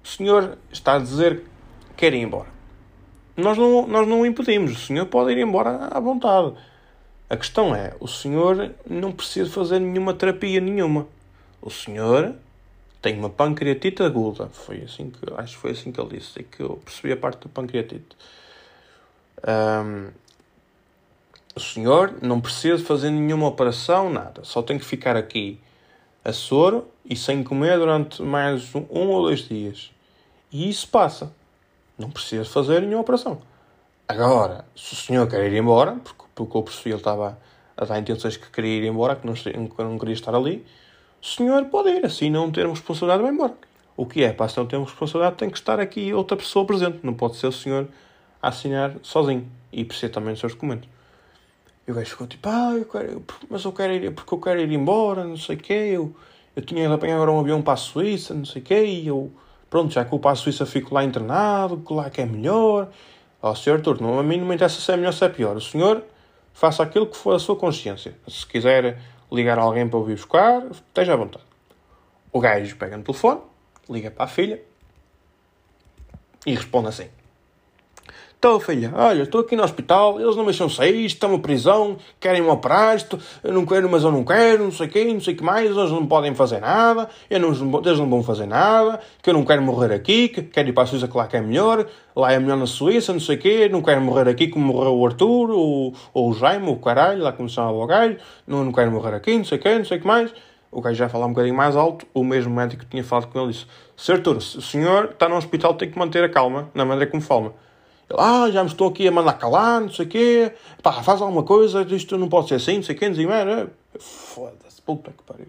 o senhor está a dizer que quer ir embora. Nós não, nós não o impedimos. O senhor pode ir embora à vontade. A questão é, o senhor não precisa fazer nenhuma terapia nenhuma. O senhor tem uma pancreatite aguda. Foi assim que, acho que foi assim que ele disse. Que eu percebi a parte da pancreatite. Um, o senhor não precisa fazer nenhuma operação, nada. Só tem que ficar aqui a soro e sem comer durante mais um, um ou dois dias. E isso passa. Não precisa fazer nenhuma operação. Agora, se o senhor quer ir embora, porque pelo eu percebi ele estava a dar intenções que queria ir embora, que não, que não queria estar ali, o senhor pode ir, assim não termos responsabilidade, vai embora. O que é? Para se não termos responsabilidade, tem que estar aqui outra pessoa presente. Não pode ser o senhor a assinar sozinho. E precisa também dos seus documentos. E o gajo ficou tipo, ah, eu quero, mas eu quero ir, porque eu quero ir embora, não sei o quê, eu, eu tinha de apanhar agora um avião para a Suíça, não sei o quê, e eu, pronto, já que eu para a Suíça fico lá internado, que lá que é melhor. Ó, oh, senhor Artur, não, a mim não me interessa se é melhor ou se é pior. O senhor faça aquilo que for a sua consciência. Se quiser ligar alguém para ouvir buscar, esteja à vontade. O gajo pega no telefone, liga para a filha e responde assim. Estou, filha, olha, estou aqui no hospital, eles não me deixam sair, estão na prisão, querem-me operar, isto, eu não quero, mas eu não quero, não sei o não sei o que mais, eles não podem fazer nada, eu não, eles não vão fazer nada, que eu não quero morrer aqui, que quero ir para a Suíça, que lá que é melhor, lá é melhor na Suíça, não sei o quê, não quero morrer aqui como morreu o Arthur, ou, ou o Jaime, o caralho, lá como se chama o gajo, não, não quero morrer aqui, não sei o não sei o que mais. O gajo já falava um bocadinho mais alto, o mesmo médico que tinha falado com ele disse, Sr. Arthur, o senhor está no hospital, tem que manter a calma, na maneira como fala. Ele, ah, já me estou aqui a mandar calar, não sei o quê. Pá, faz alguma coisa, isto não pode ser assim, não sei o quê, não sei o quê. Foda-se, puta que pariu.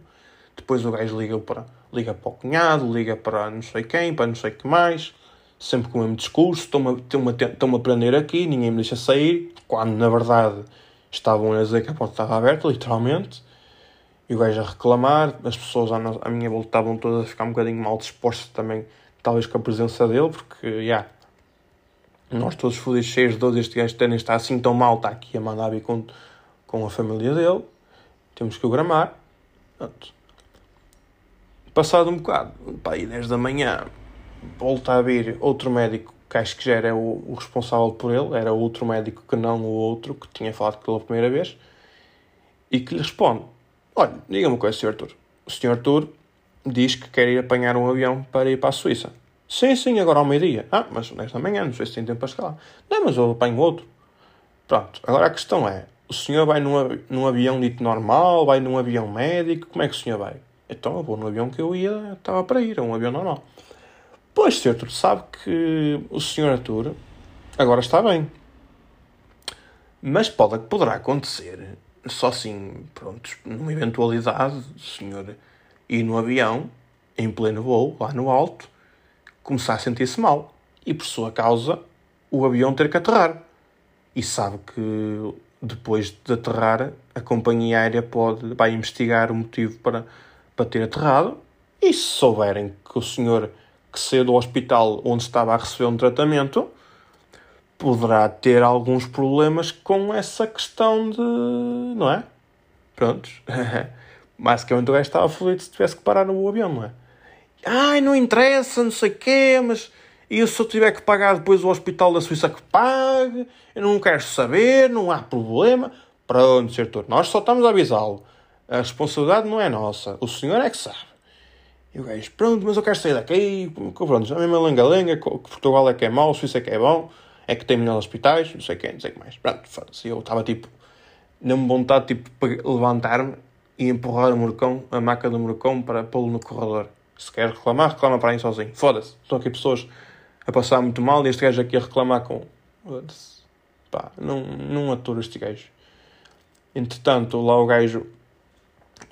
Depois o gajo liga para, liga para o cunhado, liga para não sei quem, para não sei o que mais. Sempre com o mesmo discurso, estão-me estão a prender aqui, ninguém me deixa sair. Quando, na verdade, estavam a dizer que a porta estava aberta, literalmente. E o gajo a reclamar, as pessoas à, minha volta estavam todas a ficar um bocadinho mal dispostas também, talvez com a presença dele, porque, já, yeah, nós todos fodidos, cheios de dor, este gajo nem está assim tão mal, está aqui a mandar vir com, com a família dele. Temos que o gramar. Pronto. Passado um bocado, para aí 10 da manhã, volta a vir outro médico que acho que já era o, o, responsável por ele, era outro médico que não o outro que tinha falado pela primeira vez, e que lhe responde: Olha, diga-me uma coisa, Sr. Arthur. O Sr. Arthur diz que quer ir apanhar um avião para ir para a Suíça. Sim, sim, agora ao meio-dia. Ah, mas nesta manhã, não sei se tem tempo para lá. Não, mas eu apanho outro. Pronto, agora a questão é: o senhor vai num, num avião dito normal, vai num avião médico, como é que o senhor vai? Então eu vou no avião que eu ia, estava para ir, é um avião normal. Pois, senhor, tu sabe que o senhor Arthur agora está bem. Mas pode, poderá acontecer, só assim, pronto, numa eventualidade, o senhor ir no avião, em pleno voo, lá no alto, começar a sentir-se mal e, por sua causa, o avião ter que aterrar. E sabe que depois de aterrar, a companhia aérea pode, vai investigar o motivo para, para ter aterrado. E se souberem que o senhor que saiu do hospital onde estava a receber um tratamento poderá ter alguns problemas com essa questão de. não é? Prontos. Basicamente o gajo estava feliz se tivesse que parar no avião, não é? Ai, não interessa, não sei o quê, mas e se eu tiver que pagar depois o hospital da Suíça que pague? Eu não quero saber, não há problema. Pronto, Sr. nós só estamos a avisá-lo. A responsabilidade não é nossa. O senhor é que sabe. E o gajo, pronto, mas eu quero sair daqui. Pronto, a mesma lenga-lenga, que Portugal é que é mau, Suíça é que é bom, é que tem melhores hospitais, não sei o quê, não sei o que mais. Pronto, foda-se. Eu estava tipo, deu-me vontade tipo, levantar-me e empurrar o morcão, a maca do morcão para pô-lo no corredor. Se quer reclamar, reclama para aí sozinho. Foda-se. Estão aqui pessoas a passar muito mal e este gajo aqui a reclamar com. Pá, não, não aturo este gajo. Entretanto, lá o gajo,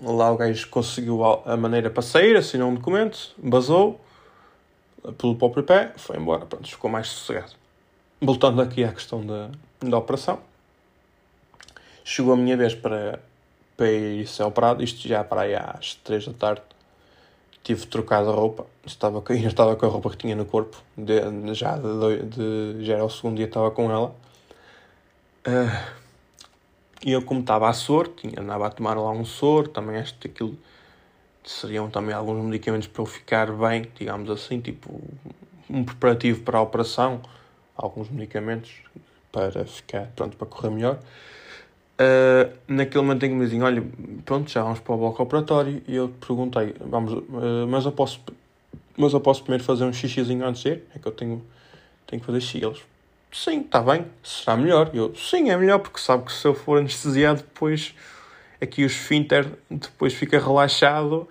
lá o gajo conseguiu a maneira para sair, assinou um documento, basou pelo próprio pé, foi embora, pronto, ficou mais sossegado. Voltando aqui à questão da, da operação, chegou a minha vez para, para ir ser operado, isto já para aí às 3 da tarde. Tive trocado a roupa, estava, ainda estava com a roupa que tinha no corpo, de, já, de, de, já era o segundo dia estava com ela. Uh, e eu, como estava a soro, tinha, andava a tomar lá um soro, também que aquilo seriam também alguns medicamentos para eu ficar bem, digamos assim, tipo um preparativo para a operação, alguns medicamentos para ficar pronto para correr melhor. Uh, naquele momento em que me dizem, olha, pronto, já vamos para o bloco operatório, e eu perguntei, vamos, uh, mas eu posso, mas eu posso primeiro fazer um xixizinho antes de ir? É que eu tenho, tenho que fazer xixi. Eles, sim, está bem, será melhor. E eu, sim, é melhor, porque sabe que se eu for anestesiado, depois aqui o esfíncter depois fica relaxado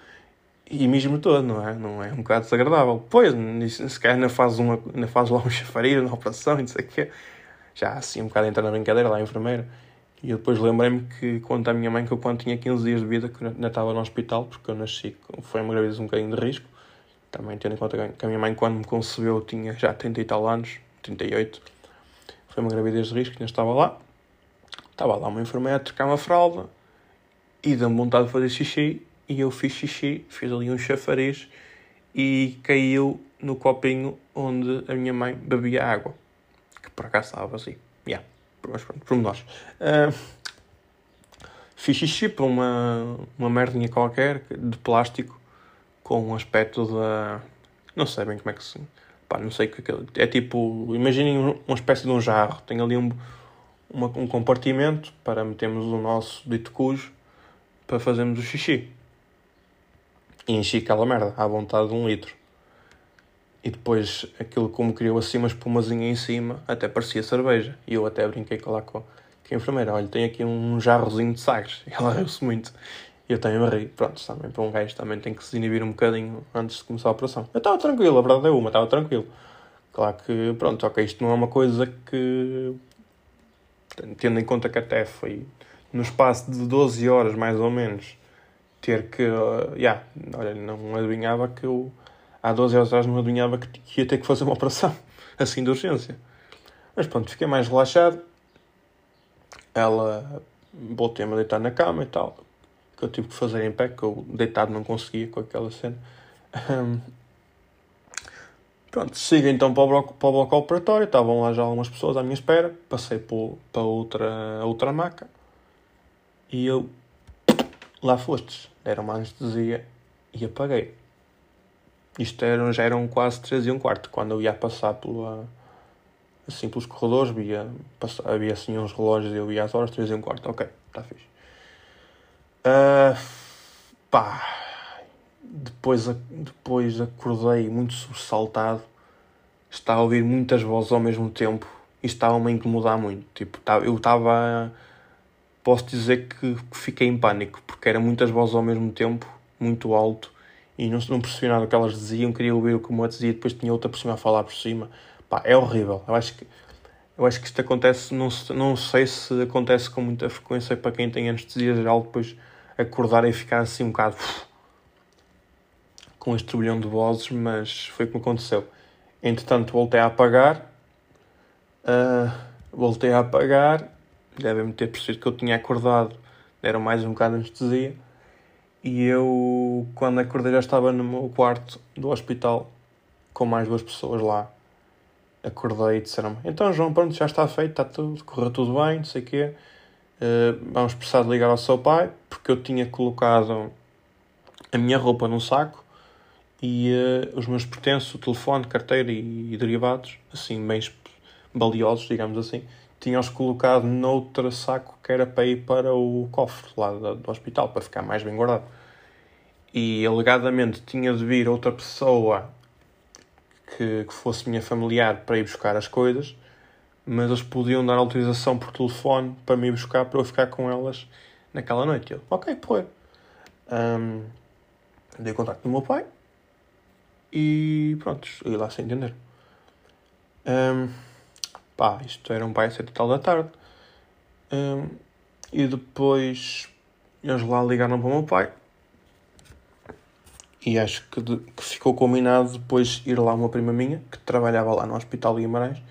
e mesmo todo, não é? Não é um bocado desagradável. Pois, se calhar ainda faz, uma, ainda faz lá um chafariz na operação e não sei o quê. Já assim um bocado entra na brincadeira lá a enfermeira. E eu depois lembrei-me que conta a minha mãe que eu quando tinha 15 dias de vida que ainda estava no hospital, porque eu nasci, foi uma gravidez um bocadinho de risco. Também tendo em conta que a minha mãe quando me concebeu tinha já 30 e tal anos, 38. Foi uma gravidez de risco, ainda estava lá. Estava lá uma enfermeira a trocar uma fralda e deu-me vontade de fazer xixi e eu fiz xixi, fiz ali um chafariz e caiu no copinho onde a minha mãe bebia água, que por acaso estava vazio. Yeah mas pronto, por nós. Uh, fiz xixi para uma, uma merdinha qualquer de plástico com um aspecto da. Não sei bem como é que se. Pá, não sei o que é. É tipo. Imaginem uma espécie de um jarro. Tem ali um, uma, um compartimento para metermos o nosso dito cujo para fazermos o xixi. E enchi aquela merda à vontade de um litro. E depois aquilo como criou assim uma espumazinha em cima, até parecia cerveja. E eu até brinquei lá com, com a enfermeira, olha, tem aqui um jarrozinho de sagres. E ela riu-se muito. E eu também me ri. Pronto, também para um gajo também tem que se inibir um bocadinho antes de começar a operação. Eu estava tranquilo, a verdade é uma, estava tranquilo. Claro que, pronto, ok, isto não é uma coisa que, tendo em conta que até foi no espaço de 12 horas, mais ou menos, ter que, uh, yeah, olha, não adivinhava que eu há 12 horas atrás não adivinhava que ia ter que fazer uma operação, assim de urgência. Mas pronto, fiquei mais relaxado. Ela voltei-me a deitar na cama e tal, que eu tive que fazer em pé, que eu deitado não conseguia com aquela cena. Pronto, siga então para o, bloco, para o bloco operatório, estavam lá já algumas pessoas à minha espera, passei por, para outra, outra maca e eu lá fostes, deram uma anestesia e apaguei. Isto eram, já eram quase 3 e um quarto, quando eu ia passar pela, assim, pelos corredores, via, passar, havia assim uns relógios e eu ia às horas, 3 e um quarto, ok, está fixe. Uh, pá, depois, depois acordei muito sobressaltado, estava a ouvir muitas vozes ao mesmo tempo e estava-me a incomodar muito. Tipo, eu estava, posso dizer que fiquei em pânico, porque eram muitas vozes ao mesmo tempo, muito alto e não, não nada do que elas diziam, queria ouvir o que uma dizia, depois tinha outra pessoa a falar por cima. Pá, é horrível. Eu acho que, eu acho que isto acontece, não, não sei se acontece com muita frequência para quem tem anestesia geral, depois acordar e ficar assim um bocado com este turbilhão de vozes, mas foi como aconteceu. Entretanto, voltei a apagar, uh, voltei a apagar, devem-me ter percebido que eu tinha acordado, deram mais um bocado de anestesia e eu, quando acordei, já estava no meu quarto do hospital com mais duas pessoas lá. Acordei e disseram-me: Então, João, pronto, já está feito, está tudo, correu tudo bem, não sei o quê. Uh, vamos precisar de ligar ao seu pai, porque eu tinha colocado a minha roupa num saco e uh, os meus pertences, o telefone, carteira e, e derivados, assim, bem valiosos, digamos assim, tinha-os colocado noutro saco que era para ir para o cofre lá do, do hospital, para ficar mais bem guardado. E alegadamente tinha de vir outra pessoa que, que fosse minha familiar para ir buscar as coisas, mas eles podiam dar autorização por telefone para me ir buscar para eu ficar com elas naquela noite. Eu, ok, porra. Um, dei contato do meu pai e pronto, ia lá sem entender. Um, Pá, isto era um pai sete tal da tarde. Um, E depois eles lá ligaram para o meu pai. E acho que, de, que ficou combinado depois ir lá uma prima minha, que trabalhava lá no Hospital de Guimarães,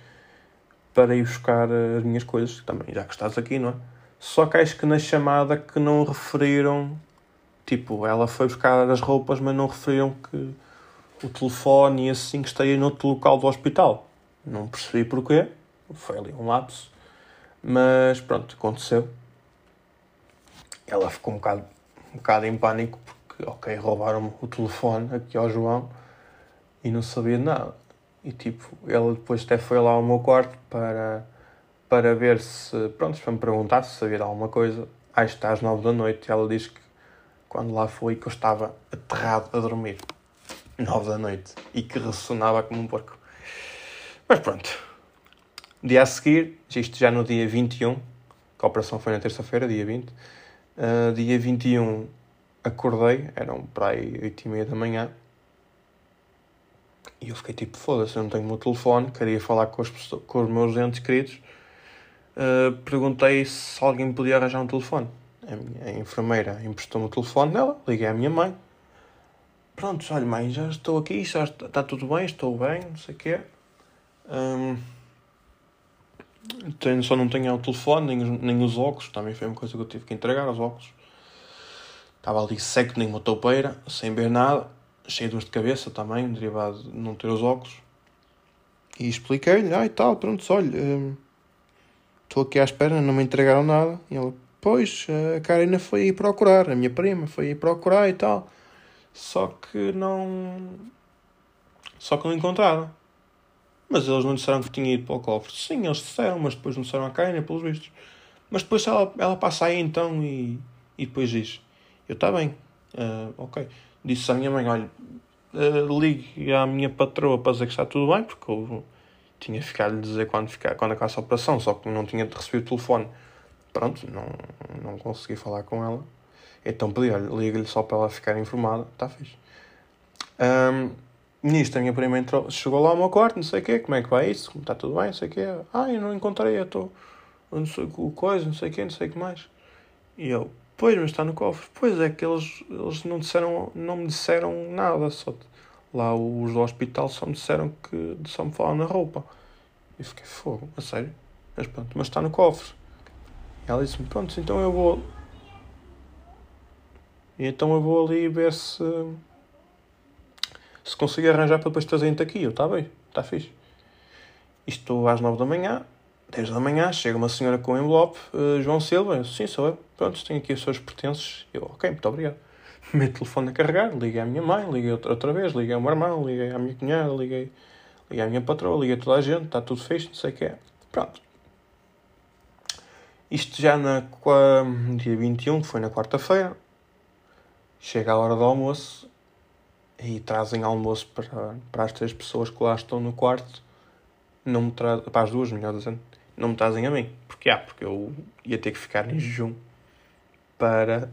para ir buscar as minhas coisas, também, já que estás aqui, não é? Só que acho que na chamada que não referiram, tipo, ela foi buscar as roupas, mas não referiram que o telefone e assim que estaria noutro local do hospital. Não percebi porquê, foi ali um lapso, mas pronto, aconteceu. Ela ficou um bocado, um bocado em pânico porque, ok, roubaram o telefone aqui ao João e não sabia nada. E tipo, ela depois até foi lá ao meu quarto para, para ver se, pronto, para me perguntar se sabia de alguma coisa. Aí está às nove da noite e ela diz que quando lá foi que eu estava aterrado a dormir. Nove da noite. E que ressonava como um porco. Mas pronto. Dia a seguir, isto já no dia 21, que a operação foi na terça-feira, dia 20. Uh, dia 21 acordei, eram para aí 8 e meia da manhã. E eu fiquei tipo, foda-se, eu não tenho o meu telefone, queria falar com os, com os meus entes queridos. Uh, perguntei se alguém me podia arranjar um telefone. A, minha, a enfermeira emprestou-me o telefone dela, liguei à minha mãe. Pronto, olha mãe, já estou aqui, já está, está tudo bem, estou bem, não sei o quê. Um, tenho, só não tenho o telefone, nem, nem os óculos, também foi uma coisa que eu tive que entregar, os óculos. Estava ali seco, nem uma toupeira, sem ver nada cheio de dor de cabeça também, derivado de não ter os óculos. E expliquei-lhe, ah e tal, pronto, olha, hum, estou aqui à espera, não me entregaram nada. E ela, pois, a Karina foi ir procurar, a minha prima foi ir procurar e tal. Só que não. Só que não encontraram. Mas eles não disseram que tinha ido para o cofre. Sim, eles disseram, mas depois não disseram a Karina, pelos vistos. Mas depois ela, ela passa aí então e, e depois diz: Eu está bem, uh, ok disse à minha mãe: Olha, uh, ligue à minha patroa para dizer que está tudo bem, porque eu tinha ficado lhe dizer quando, ficar, quando acabasse a operação, só que não tinha recebido o telefone. Pronto, não, não consegui falar com ela. Então pedi: Olha, liga-lhe só para ela ficar informada. Está fixe. Um, nisto, a minha prima entrou, chegou lá ao meu quarto, não sei o quê, como é que vai isso? Está tudo bem, não sei o quê. Ah, eu não encontrei, eu estou. Não sei o coisa, não sei o quê, não sei o que mais. E eu, Pois, mas está no cofre. Pois é que eles, eles não, disseram, não me disseram nada. Só, lá os do hospital só me disseram que só me falaram na roupa. E fiquei fogo, a sério. Mas pronto, mas está no cofre. E ela disse-me, pronto, então eu vou. E então eu vou ali ver se. Se consigo arranjar para depois trazer aqui. Eu, está bem, está fixe. Isto às nove da manhã, 10 da manhã, chega uma senhora com um envelope, uh, João Silva, eu, sim, sou eu, pronto, tenho aqui os seus pertences. Eu, ok, muito obrigado. Meto o telefone a carregar, liguei à minha mãe, liguei outra vez, liguei ao meu irmão, liguei à minha cunhada, liguei, liguei à minha patroa, liguei a toda a gente, está tudo feito, não sei o que é. Pronto. Isto já na dia 21, que foi na quarta-feira, chega a hora do almoço e trazem almoço para, para as três pessoas que lá estão no quarto. Não me traz, para as duas, melhor dizendo não me trazem a mim. Porque, ah, porque eu ia ter que ficar em jejum para,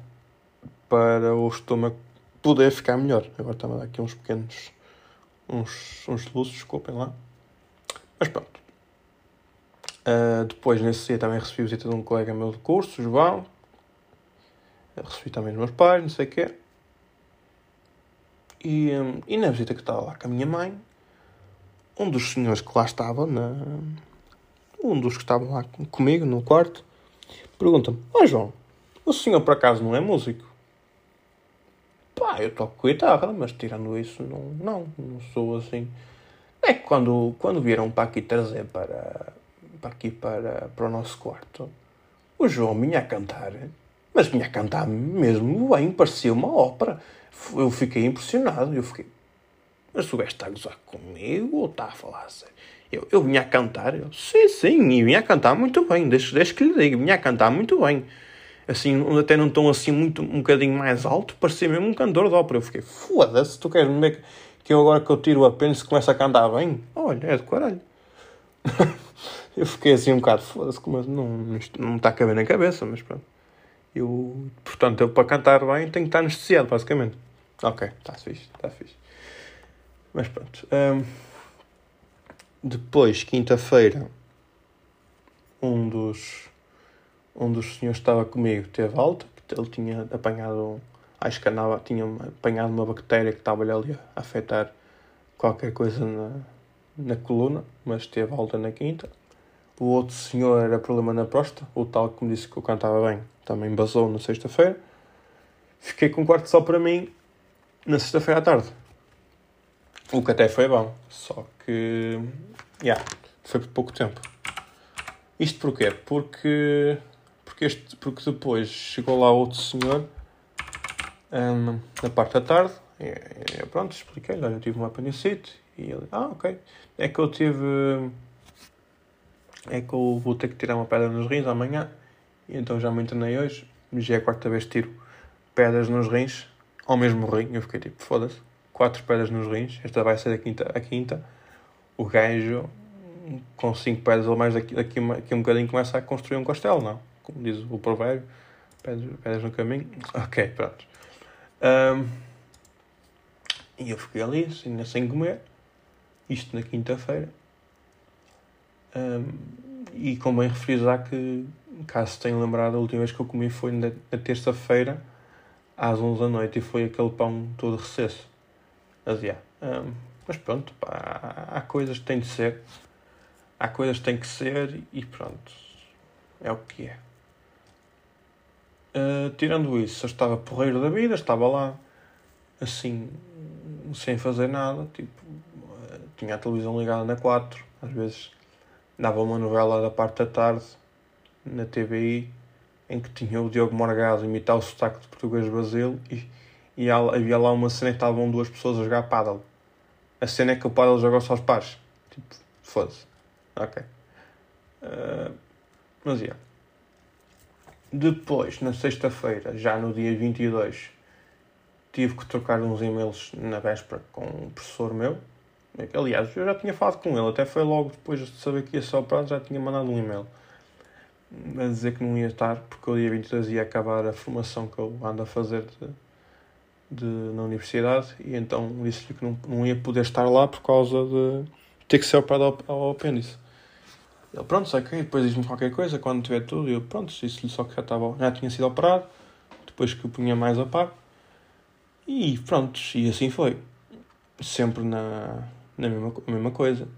para o estômago poder ficar melhor. Agora estava a dar aqui uns pequenos uns, uns luzes, desculpem lá. Mas pronto. Uh, depois, nesse dia, também recebi a visita de um colega meu de curso, João. recebi também dos meus pais, não sei o quê. E, um, e na visita que estava lá com a minha mãe, um dos senhores que lá estava, na, um dos que estavam lá comigo no quarto, pergunta-me: Ó oh, João, o senhor por acaso não é músico? Pá, eu toco guitarra, mas tirando isso, não, não, não sou assim. É que quando, quando vieram para aqui trazer para, para aqui para, para o nosso quarto, o João vinha a cantar, mas vinha a cantar mesmo bem, parecia uma ópera. Eu fiquei impressionado, eu fiquei, mas o gajo está a gozar comigo ou está a falar sério? Eu, eu vinha a cantar, eu, sim, sim, e vinha a cantar muito bem, deixa, deixa que lhe diga, vinha a cantar muito bem. Assim, até num tom assim muito, um bocadinho mais alto, parecia mesmo um cantor de ópera. Eu fiquei, foda-se, tu queres me ver que eu agora que eu tiro a pena se começa a cantar bem? Olha, é de caralho. eu fiquei assim um bocado, foda-se, como não, isto não está a caber na cabeça, mas pronto. Eu, portanto, eu para cantar bem tenho que estar anestesiado, basicamente. Ok, está fixe, está fixe. Mas pronto. Um, depois, quinta-feira, um dos, um dos senhores que estava comigo teve alta, ele tinha apanhado, acho que andava, tinha apanhado uma bactéria que estava ali a afetar qualquer coisa na, na coluna, mas teve alta na quinta. O outro senhor era problema na próstata, o tal que me disse que eu cantava bem, também basou na sexta-feira. Fiquei com um quarto só para mim na sexta-feira à tarde. O que até foi bom, só que. Yeah, foi por pouco tempo. Isto porquê? Porque. Porque, este, porque depois chegou lá outro senhor um, na parte da tarde. E, e pronto, expliquei-lhe: olha, eu tive uma apendicite. E ele: ah, ok. É que eu tive. É que eu vou ter que tirar uma pedra nos rins amanhã. E então já me internei hoje. Já é a quarta vez que tiro pedras nos rins ao mesmo rim. Eu fiquei tipo: foda-se quatro pedras nos rins, esta vai ser a quinta, a quinta. o gajo com cinco pedras ou mais daqui, daqui, daqui um bocadinho começa a construir um castelo, não? Como diz o provérbio, pedras, pedras no caminho. Ok, pronto. Um, e eu fiquei ali, assim, sem comer, isto na quinta-feira. Um, e convém refrisar que, caso tenham lembrado, a última vez que eu comi foi na, na terça-feira, às 11 da noite, e foi aquele pão todo recesso. Yeah. um, mas pronto, pá, há coisas que têm de ser. Há coisas que têm que ser e pronto. É o que é. Uh, tirando isso, eu estava porreiro da vida, estava lá assim, sem fazer nada. Tipo, uh, tinha a televisão ligada na 4, às vezes dava uma novela da parte da tarde na TVI em que tinha o Diogo Morgado imitar o sotaque de português Brasil e e havia lá uma cena que estavam duas pessoas a jogar paddle. A cena é que o paddle joga só aos pares. Tipo, foda-se. Ok. Uh, mas, yeah. Depois, na sexta-feira, já no dia 22, tive que trocar uns e-mails na véspera com um professor meu. Aliás, eu já tinha falado com ele, até foi logo depois de saber que ia ser operado, já tinha mandado um e-mail a dizer que não ia estar, porque o dia 22 ia acabar a formação que eu ando a fazer de, de, na universidade e então disse-lhe que não, não ia poder estar lá por causa de ter que ser operado ao, ao apêndice. Ele, pronto, ok, depois diz-me qualquer coisa quando tiver tudo. Eu, pronto, disse-lhe só que já, estava, já tinha sido operado, depois que o punha mais a par. E pronto, e assim foi. Sempre na, na mesma, mesma coisa.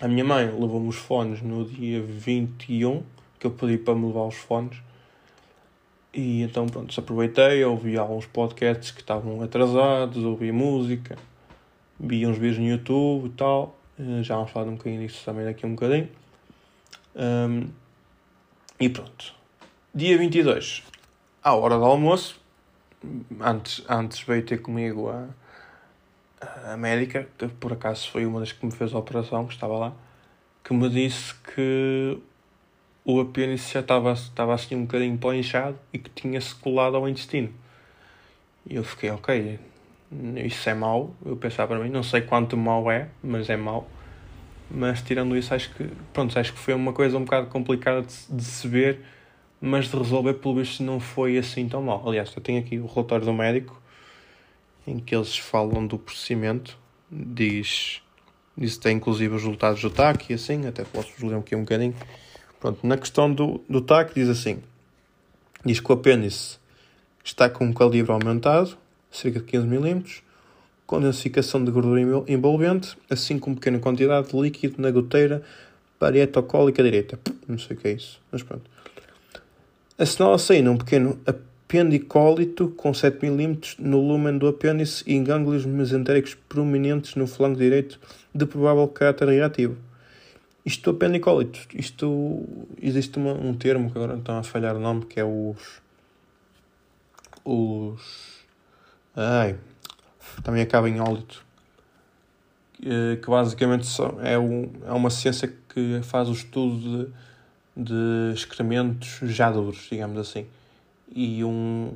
A minha mãe levou-me os fones no dia 21, que eu pedi para me levar os fones. E então, pronto, aproveitei, ouvi alguns podcasts que estavam atrasados, ouvi música, vi uns vídeos no YouTube e tal. Eh, já vamos falar um bocadinho disso também daqui a um bocadinho. Um, e pronto. Dia 22, à hora do almoço, antes, antes veio ter comigo a, a médica, que por acaso foi uma das que me fez a operação, que estava lá, que me disse que o apêndice já estava, estava assim um bocadinho pó inchado e que tinha-se colado ao intestino. E eu fiquei, ok, isso é mau. Eu pensava para mim, não sei quanto mau é, mas é mau. Mas tirando isso, acho que, pronto, acho que foi uma coisa um bocado complicada de, de se ver, mas de resolver, pelo visto, não foi assim tão mal. Aliás, eu tenho aqui o relatório do médico em que eles falam do procedimento, diz, diz tem inclusive os resultados do TAC e assim, até posso ler um bocadinho. Pronto, na questão do, do TAC diz assim, diz que o apêndice está com um calibre aumentado, cerca de 15 mm, com densificação de gordura envolvente, assim como pequena quantidade de líquido na goteira parietocólica direita. Não sei o que é isso, mas pronto. Assinala-se ainda um pequeno apendicólito com 7 mm no lumen do apêndice e em gânglios mesentéricos prominentes no flanco direito de provável caráter reativo. Isto apendicólito, isto existe uma, um termo que agora estão a falhar o nome, que é os. Os. Ai. Também acaba em ólito. Que, que basicamente é, um, é uma ciência que faz o estudo de, de excrementos já duros, digamos assim. E, um,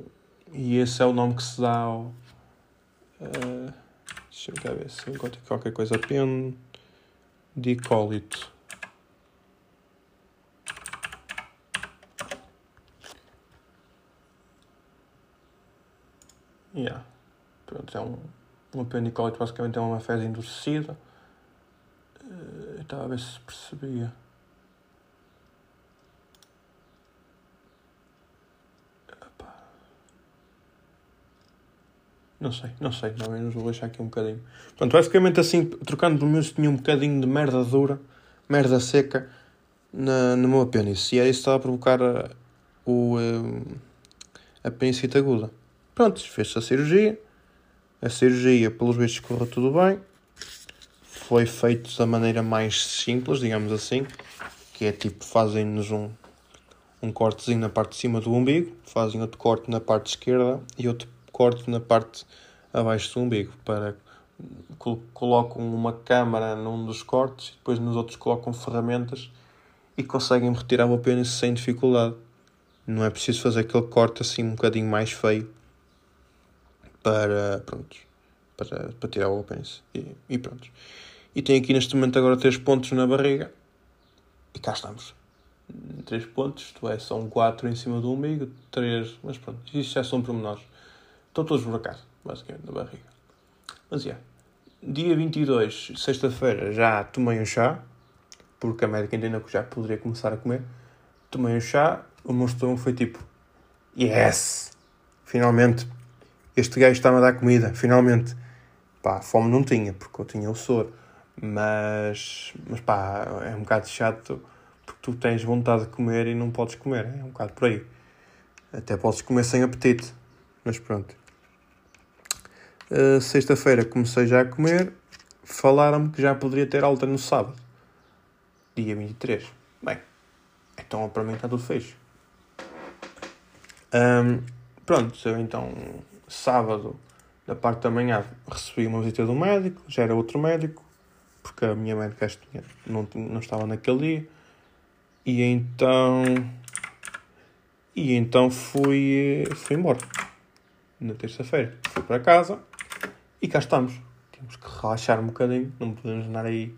e esse é o nome que se dá ao. Uh, deixa eu ver se encontro qualquer coisa. Apendicólito. Yeah. Pronto, é um, um apendicólito basicamente é uma fez endurecida. Uh, estava a ver se percebia. Não sei, não sei, pelo menos vou deixar aqui um bocadinho. Portanto, basicamente assim, trocando pelo menos tinha um bocadinho de merda dura, merda seca na, no meu apêndice. E é isso que estava a provocar a, o, eh, a apendicite aguda. Pronto, fez-se a cirurgia. A cirurgia, pelos vistos, correu tudo bem. Foi feito da maneira mais simples, digamos assim, que é tipo, fazem-nos um, um cortezinho na parte de cima do umbigo, fazem outro corte na parte esquerda e outro corte na parte abaixo do umbigo para colocam uma câmara num dos cortes depois nos outros colocam ferramentas e conseguem retirar o apêndice sem dificuldade. Não é preciso fazer aquele corte assim um bocadinho mais feio para, pronto, para, para tirar o apêndice. E, e pronto. E tem aqui neste momento agora três pontos na barriga e cá estamos. Três pontos, isto é, são quatro em cima do umbigo, três, mas pronto, isto já são pormenores. Estão todos por acaso, basicamente, na barriga. Mas, yeah. Dia 22, sexta-feira, já tomei um chá, porque a médica entendeu que já poderia começar a comer. Tomei um chá, o meu estômago foi tipo, yes! Finalmente, este gajo está-me a dar comida, finalmente. Pá, fome não tinha, porque eu tinha o soro. Mas, mas pá, é um bocado chato, porque tu tens vontade de comer e não podes comer, é um bocado por aí. Até podes comer sem apetite, mas pronto. Uh, Sexta-feira comecei já a comer. Falaram-me que já poderia ter alta no sábado, dia 23. Bem, então para mim está tudo fecho. Um, pronto, eu então, sábado, da parte da manhã, recebi uma visita do médico. Já era outro médico, porque a minha médica não, não estava naquele dia. E então. E então fui, fui embora. Na terça-feira. Fui para casa e cá estamos. Temos que relaxar um bocadinho, não podemos andar aí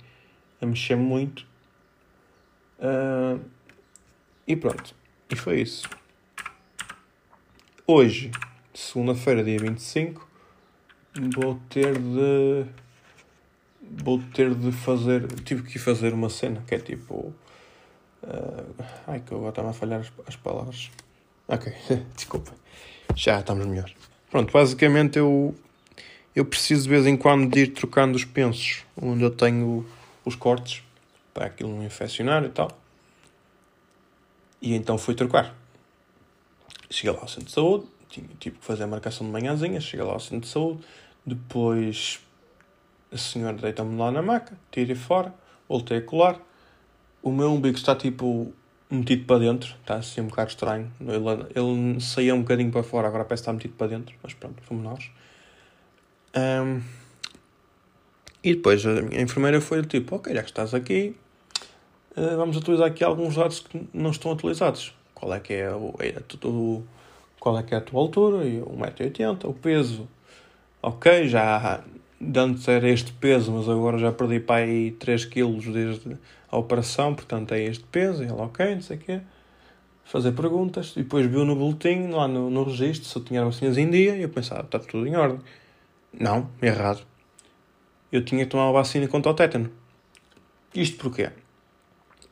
a mexer muito. Uh, e pronto. E foi isso. Hoje, segunda-feira, dia 25, vou ter de. Vou ter de fazer. Tive que fazer uma cena que é tipo. Uh, ai que eu estava a falhar as, as palavras. Ok, desculpa. Já estamos melhor. Pronto, basicamente eu eu preciso de vez em quando de ir trocando os pensos onde eu tenho os cortes para aquilo não infeccionar e tal. E então fui trocar. Cheguei lá ao centro de saúde, tive que fazer a marcação de manhãzinha, cheguei lá ao centro de saúde, depois a senhora deita-me lá na maca, tirei fora, voltei a colar. O meu umbigo está tipo metido para dentro, está assim um bocado estranho. Ele, ele saía um bocadinho para fora, agora parece que está metido para dentro, mas pronto, fomos nós. Um, e depois a minha enfermeira foi tipo: Ok, já que estás aqui, uh, vamos atualizar aqui alguns dados que não estão atualizados. Qual é que é, o, é o, qual é, que é a tua altura? 1,80m, o peso. Ok, já antes era este peso, mas agora já perdi para aí 3 kg desde a operação, portanto é este peso. E ela, ok, não sei o quê. Fazer perguntas. E depois viu no boletim, lá no, no registro, se eu tinha vacinas em dia. E eu pensava, está tudo em ordem. Não, errado. Eu tinha que tomar uma vacina contra o tétano. Isto porquê?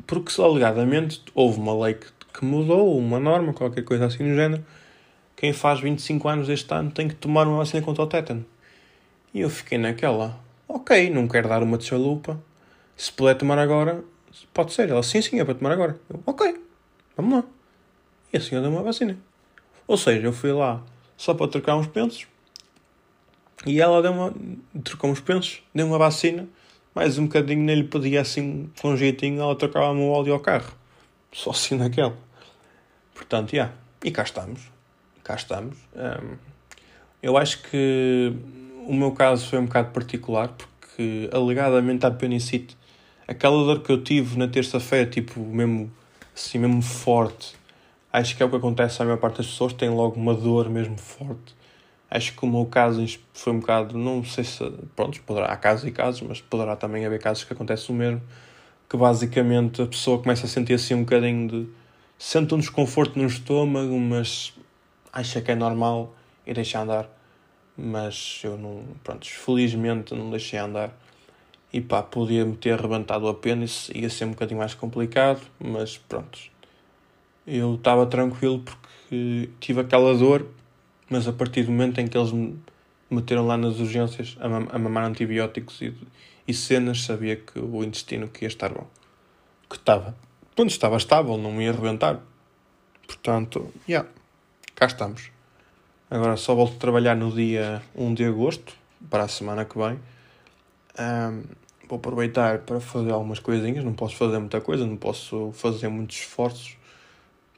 Porque alegadamente houve uma lei que, que mudou, uma norma, qualquer coisa assim no género. Quem faz 25 anos este ano tem que tomar uma vacina contra o tétano. E eu fiquei naquela. Ok, não quero dar uma de chalupa. Se puder tomar agora, pode ser. Ela, sim, sim, é para tomar agora. Eu, ok, vamos lá. E a senhora deu uma vacina. Ou seja, eu fui lá só para trocar uns pensos e ela deu uma, trocou uns pensos, deu uma vacina, mais um bocadinho nele podia assim, com um jeitinho, ela trocava-me o óleo ao carro. Só assim naquela. Portanto, já. Yeah. E cá estamos. Cá estamos. Um, eu acho que o meu caso foi um bocado particular, porque alegadamente a apendicite, aquela dor que eu tive na terça-feira, tipo, mesmo, assim, mesmo forte, acho que é o que acontece à maior parte das pessoas, tem logo uma dor mesmo forte Acho que o meu caso foi um bocado, não sei se, pronto, poderá, há casos e casos, mas poderá também haver casos que acontece o mesmo, que basicamente a pessoa começa a sentir assim um bocadinho de, sente um desconforto no estômago, mas acha que é normal e deixa andar, mas eu não, pronto, felizmente não deixei andar, e pá, podia-me ter arrebentado o apêndice, ia ser um bocadinho mais complicado, mas pronto, eu estava tranquilo porque tive aquela dor mas a partir do momento em que eles me meteram lá nas urgências a, mam a mamar antibióticos e, e cenas, sabia que o intestino que ia estar bom. Que estava. Quando estava estável, não me ia arrebentar. Portanto. Yeah, cá estamos. Agora só volto a trabalhar no dia 1 de agosto, para a semana que vem. Um, vou aproveitar para fazer algumas coisinhas. Não posso fazer muita coisa, não posso fazer muitos esforços.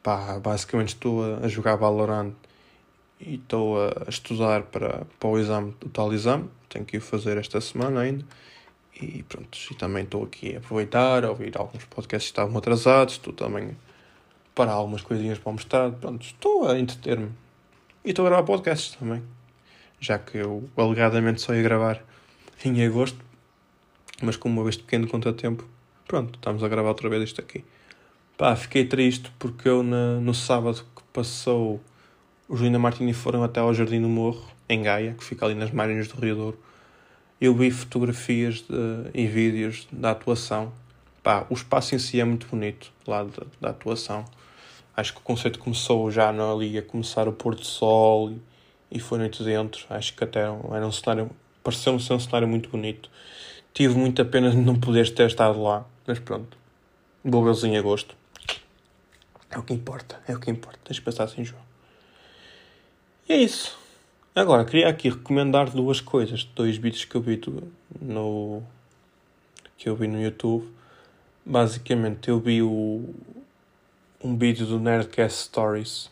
Pá, basicamente estou a, jogar Valorant e estou a estudar para, para o exame, o tal exame. Tenho que ir fazer esta semana ainda. E pronto, e também estou aqui a aproveitar, a ouvir alguns podcasts que estavam atrasados. Estou também para algumas coisinhas para mostrar. Pronto, estou a entreter-me e estou a gravar podcasts também. Já que eu alegadamente só ia gravar em agosto. Mas como este pequeno contratempo, pronto, estamos a gravar outra vez isto aqui. Pá, fiquei triste porque eu na, no sábado que passou o Julinho Martini foram até ao Jardim do Morro, em Gaia, que fica ali nas margens do Rio Douro. Eu vi fotografias de, e vídeos da atuação. Pá, o espaço em si é muito bonito, lá da atuação. Acho que o conceito começou já ali a começar o pôr do sol e, e foi noite dentro. Acho que até era um cenário, pareceu-me ser um cenário muito bonito. Tive muita pena de não poder ter estado lá, mas pronto. Vou vê-los em agosto. É o que importa, é o que importa. Deixa pensar assim, João. E é isso. Agora, queria aqui recomendar duas coisas, dois vídeos que eu vi no que eu vi no YouTube. Basicamente, eu vi o, um vídeo do Nerdcast Stories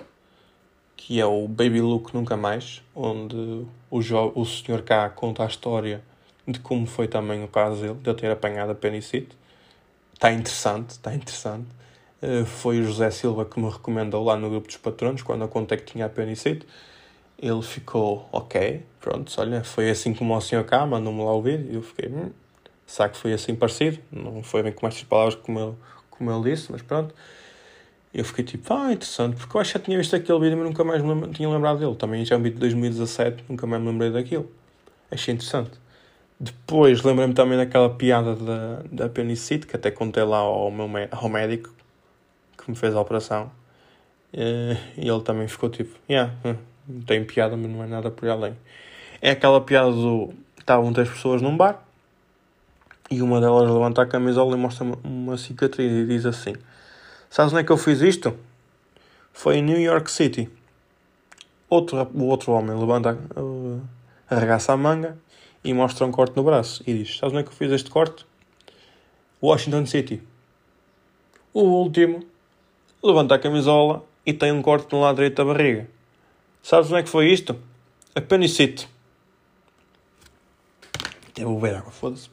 que é o Baby Luke Nunca Mais, onde o, jo o Sr. K conta a história de como foi também o caso dele, de eu ter apanhado a penicite. Está interessante, está interessante. Uh, foi o José Silva que me recomendou lá no grupo dos patronos, quando eu contei que tinha a penicite. Ele ficou, ok, pronto, olha, foi assim como o Sr. K mandou-me lá o vídeo. E eu fiquei, hum, sabe que foi assim parecido. Não foi bem com estas palavras como ele, como ele disse, mas pronto eu fiquei tipo, ah, interessante, porque eu acho que já tinha visto aquele vídeo, mas nunca mais me lembra, tinha lembrado dele. Também já é um vídeo de 2017, nunca mais me lembrei daquilo. Achei interessante. Depois lembrei-me também daquela piada da, da apendicite, que até contei lá ao, meu, ao médico que me fez a operação. Eh, e ele também ficou tipo, yeah, hum, tem piada, mas não é nada por além. É aquela piada do. Estavam três pessoas num bar e uma delas levanta a camisola e mostra uma, uma cicatriz e diz assim: Sabes onde é que eu fiz isto? Foi em New York City. Outro, o outro homem levanta, uh, arregaça a manga e mostra um corte no braço e diz: Sabes onde é que eu fiz este corte? Washington City. O último levanta a camisola e tem um corte no lado direito da barriga. Sabes onde é que foi isto? A Penicite. Eu vou ver água, foda-se.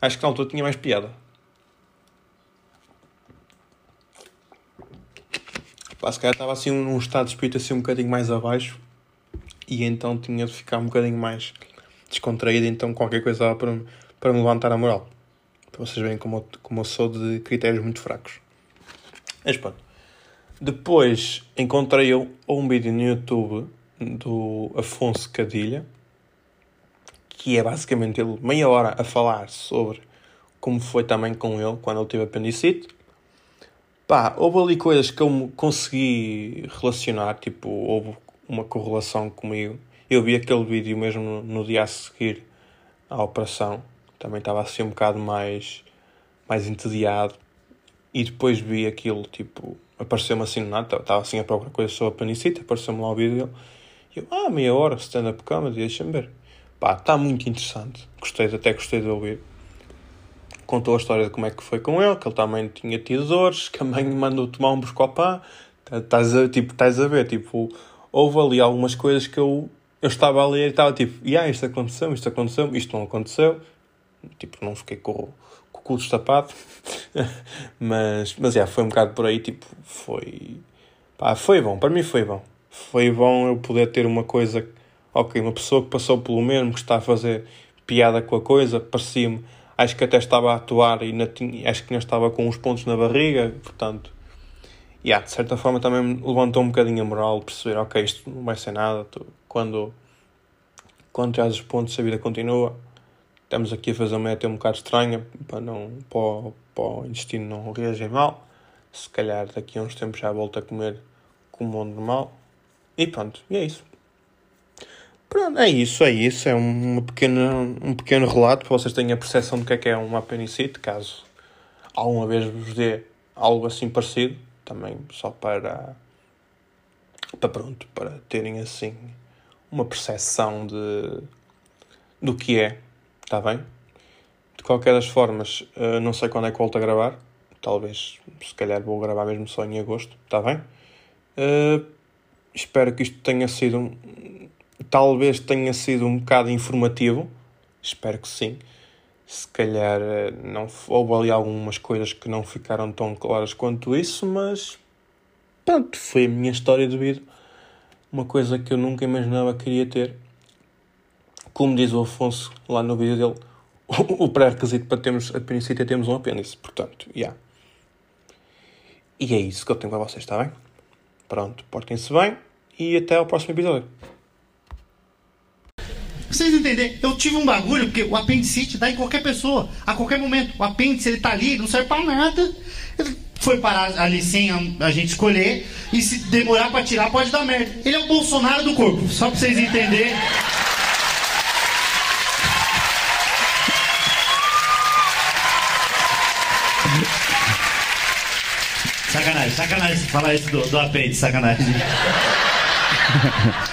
Acho que na altura tinha mais piada. Pá, se calhar estava assim num estado de espírito assim um bocadinho mais abaixo e então tinha de ficar um bocadinho mais descontraído, então qualquer coisa para, para me levantar a moral. Para vocês verem como, como eu sou de critérios muito fracos. Mas pronto. Depois encontrei eu um vídeo no YouTube do Afonso Cadilha, que é basicamente ele meia hora a falar sobre como foi também com ele quando ele teve apendicite Pá, houve ali coisas que eu consegui relacionar, tipo, houve uma correlação comigo. Eu vi aquele vídeo mesmo no, dia a seguir à operação, também estava assim um bocado mais, mais entediado. E depois vi aquilo, tipo, apareceu-me assim nada, estava assim a própria coisa sobre a panicita, apareceu-me lá o vídeo dele. E eu, ah, meia hora, stand-up comedy, deixa-me ver. Pá, está muito interessante. Gostei, até gostei de ouvir contou a história de como é que foi com ele, que ele também tinha dores, que a mãe mandou tomar um Buscopan. Estás a, tipo, estás a ver, tipo, houve ali algumas coisas que eu, eu estava a ler e estava tipo, yeah, isto aconteceu, isto aconteceu, isto não aconteceu. Tipo, não fiquei com, com o cu destapado. mas, mas, yeah, foi um bocado por aí, tipo, foi... Pá, foi bom, para mim foi bom. Foi bom eu poder ter uma coisa... Ok, uma pessoa que passou pelo mesmo, que está a fazer piada com a coisa, parecia-me acho que até estava a atuar e tinha, acho que ainda estava com uns pontos na barriga, portanto, yeah, de certa forma também me levantou um bocadinho a moral, perceber, ok, isto não vai ser nada, quando, quando traz os pontos a vida continua, estamos aqui a fazer uma meta um bocado estranha, para, não, para, o, para o intestino não reagir mal, se calhar daqui a uns tempos já volto a comer como normal, e pronto, e é isso. Pronto, é isso, é isso. É um, pequeno, um pequeno relato para vocês terem a percepção do que é que é um apendicite, caso alguma vez vos dê algo assim parecido. Também só para, para pronto, para terem assim uma percepção de, do que é. Está bem? De qualquer das formas, eh, não sei quando é que volto a gravar. Talvez, se calhar vou gravar mesmo só em agosto. Está bem? Uh, espero que isto tenha sido talvez tenha sido um bocado informativo espero que sim se calhar eh, não houve ali algumas coisas que não ficaram tão claras quanto isso mas pronto, foi a minha história de vida uma coisa que eu nunca imaginava que iria ter como diz o Afonso lá no vídeo dele o pré-requisito para termos apendicite é termos um apêndice portanto, já yeah. e é isso que eu tenho para vocês, está bem? Pronto, portem-se bem e até ao próximo episódio. Vocês entendem? Eu tive um bagulho, porque o apendicite dá em qualquer pessoa, a qualquer momento. O apêndice, ele tá ali, não serve pra nada. Ele foi parar ali sem a, a gente escolher, e se demorar pra tirar, pode dar merda. Ele é o Bolsonaro do corpo, só pra vocês entenderem. Sacanagem, sacanagem falar isso do, do apêndice, sacanagem.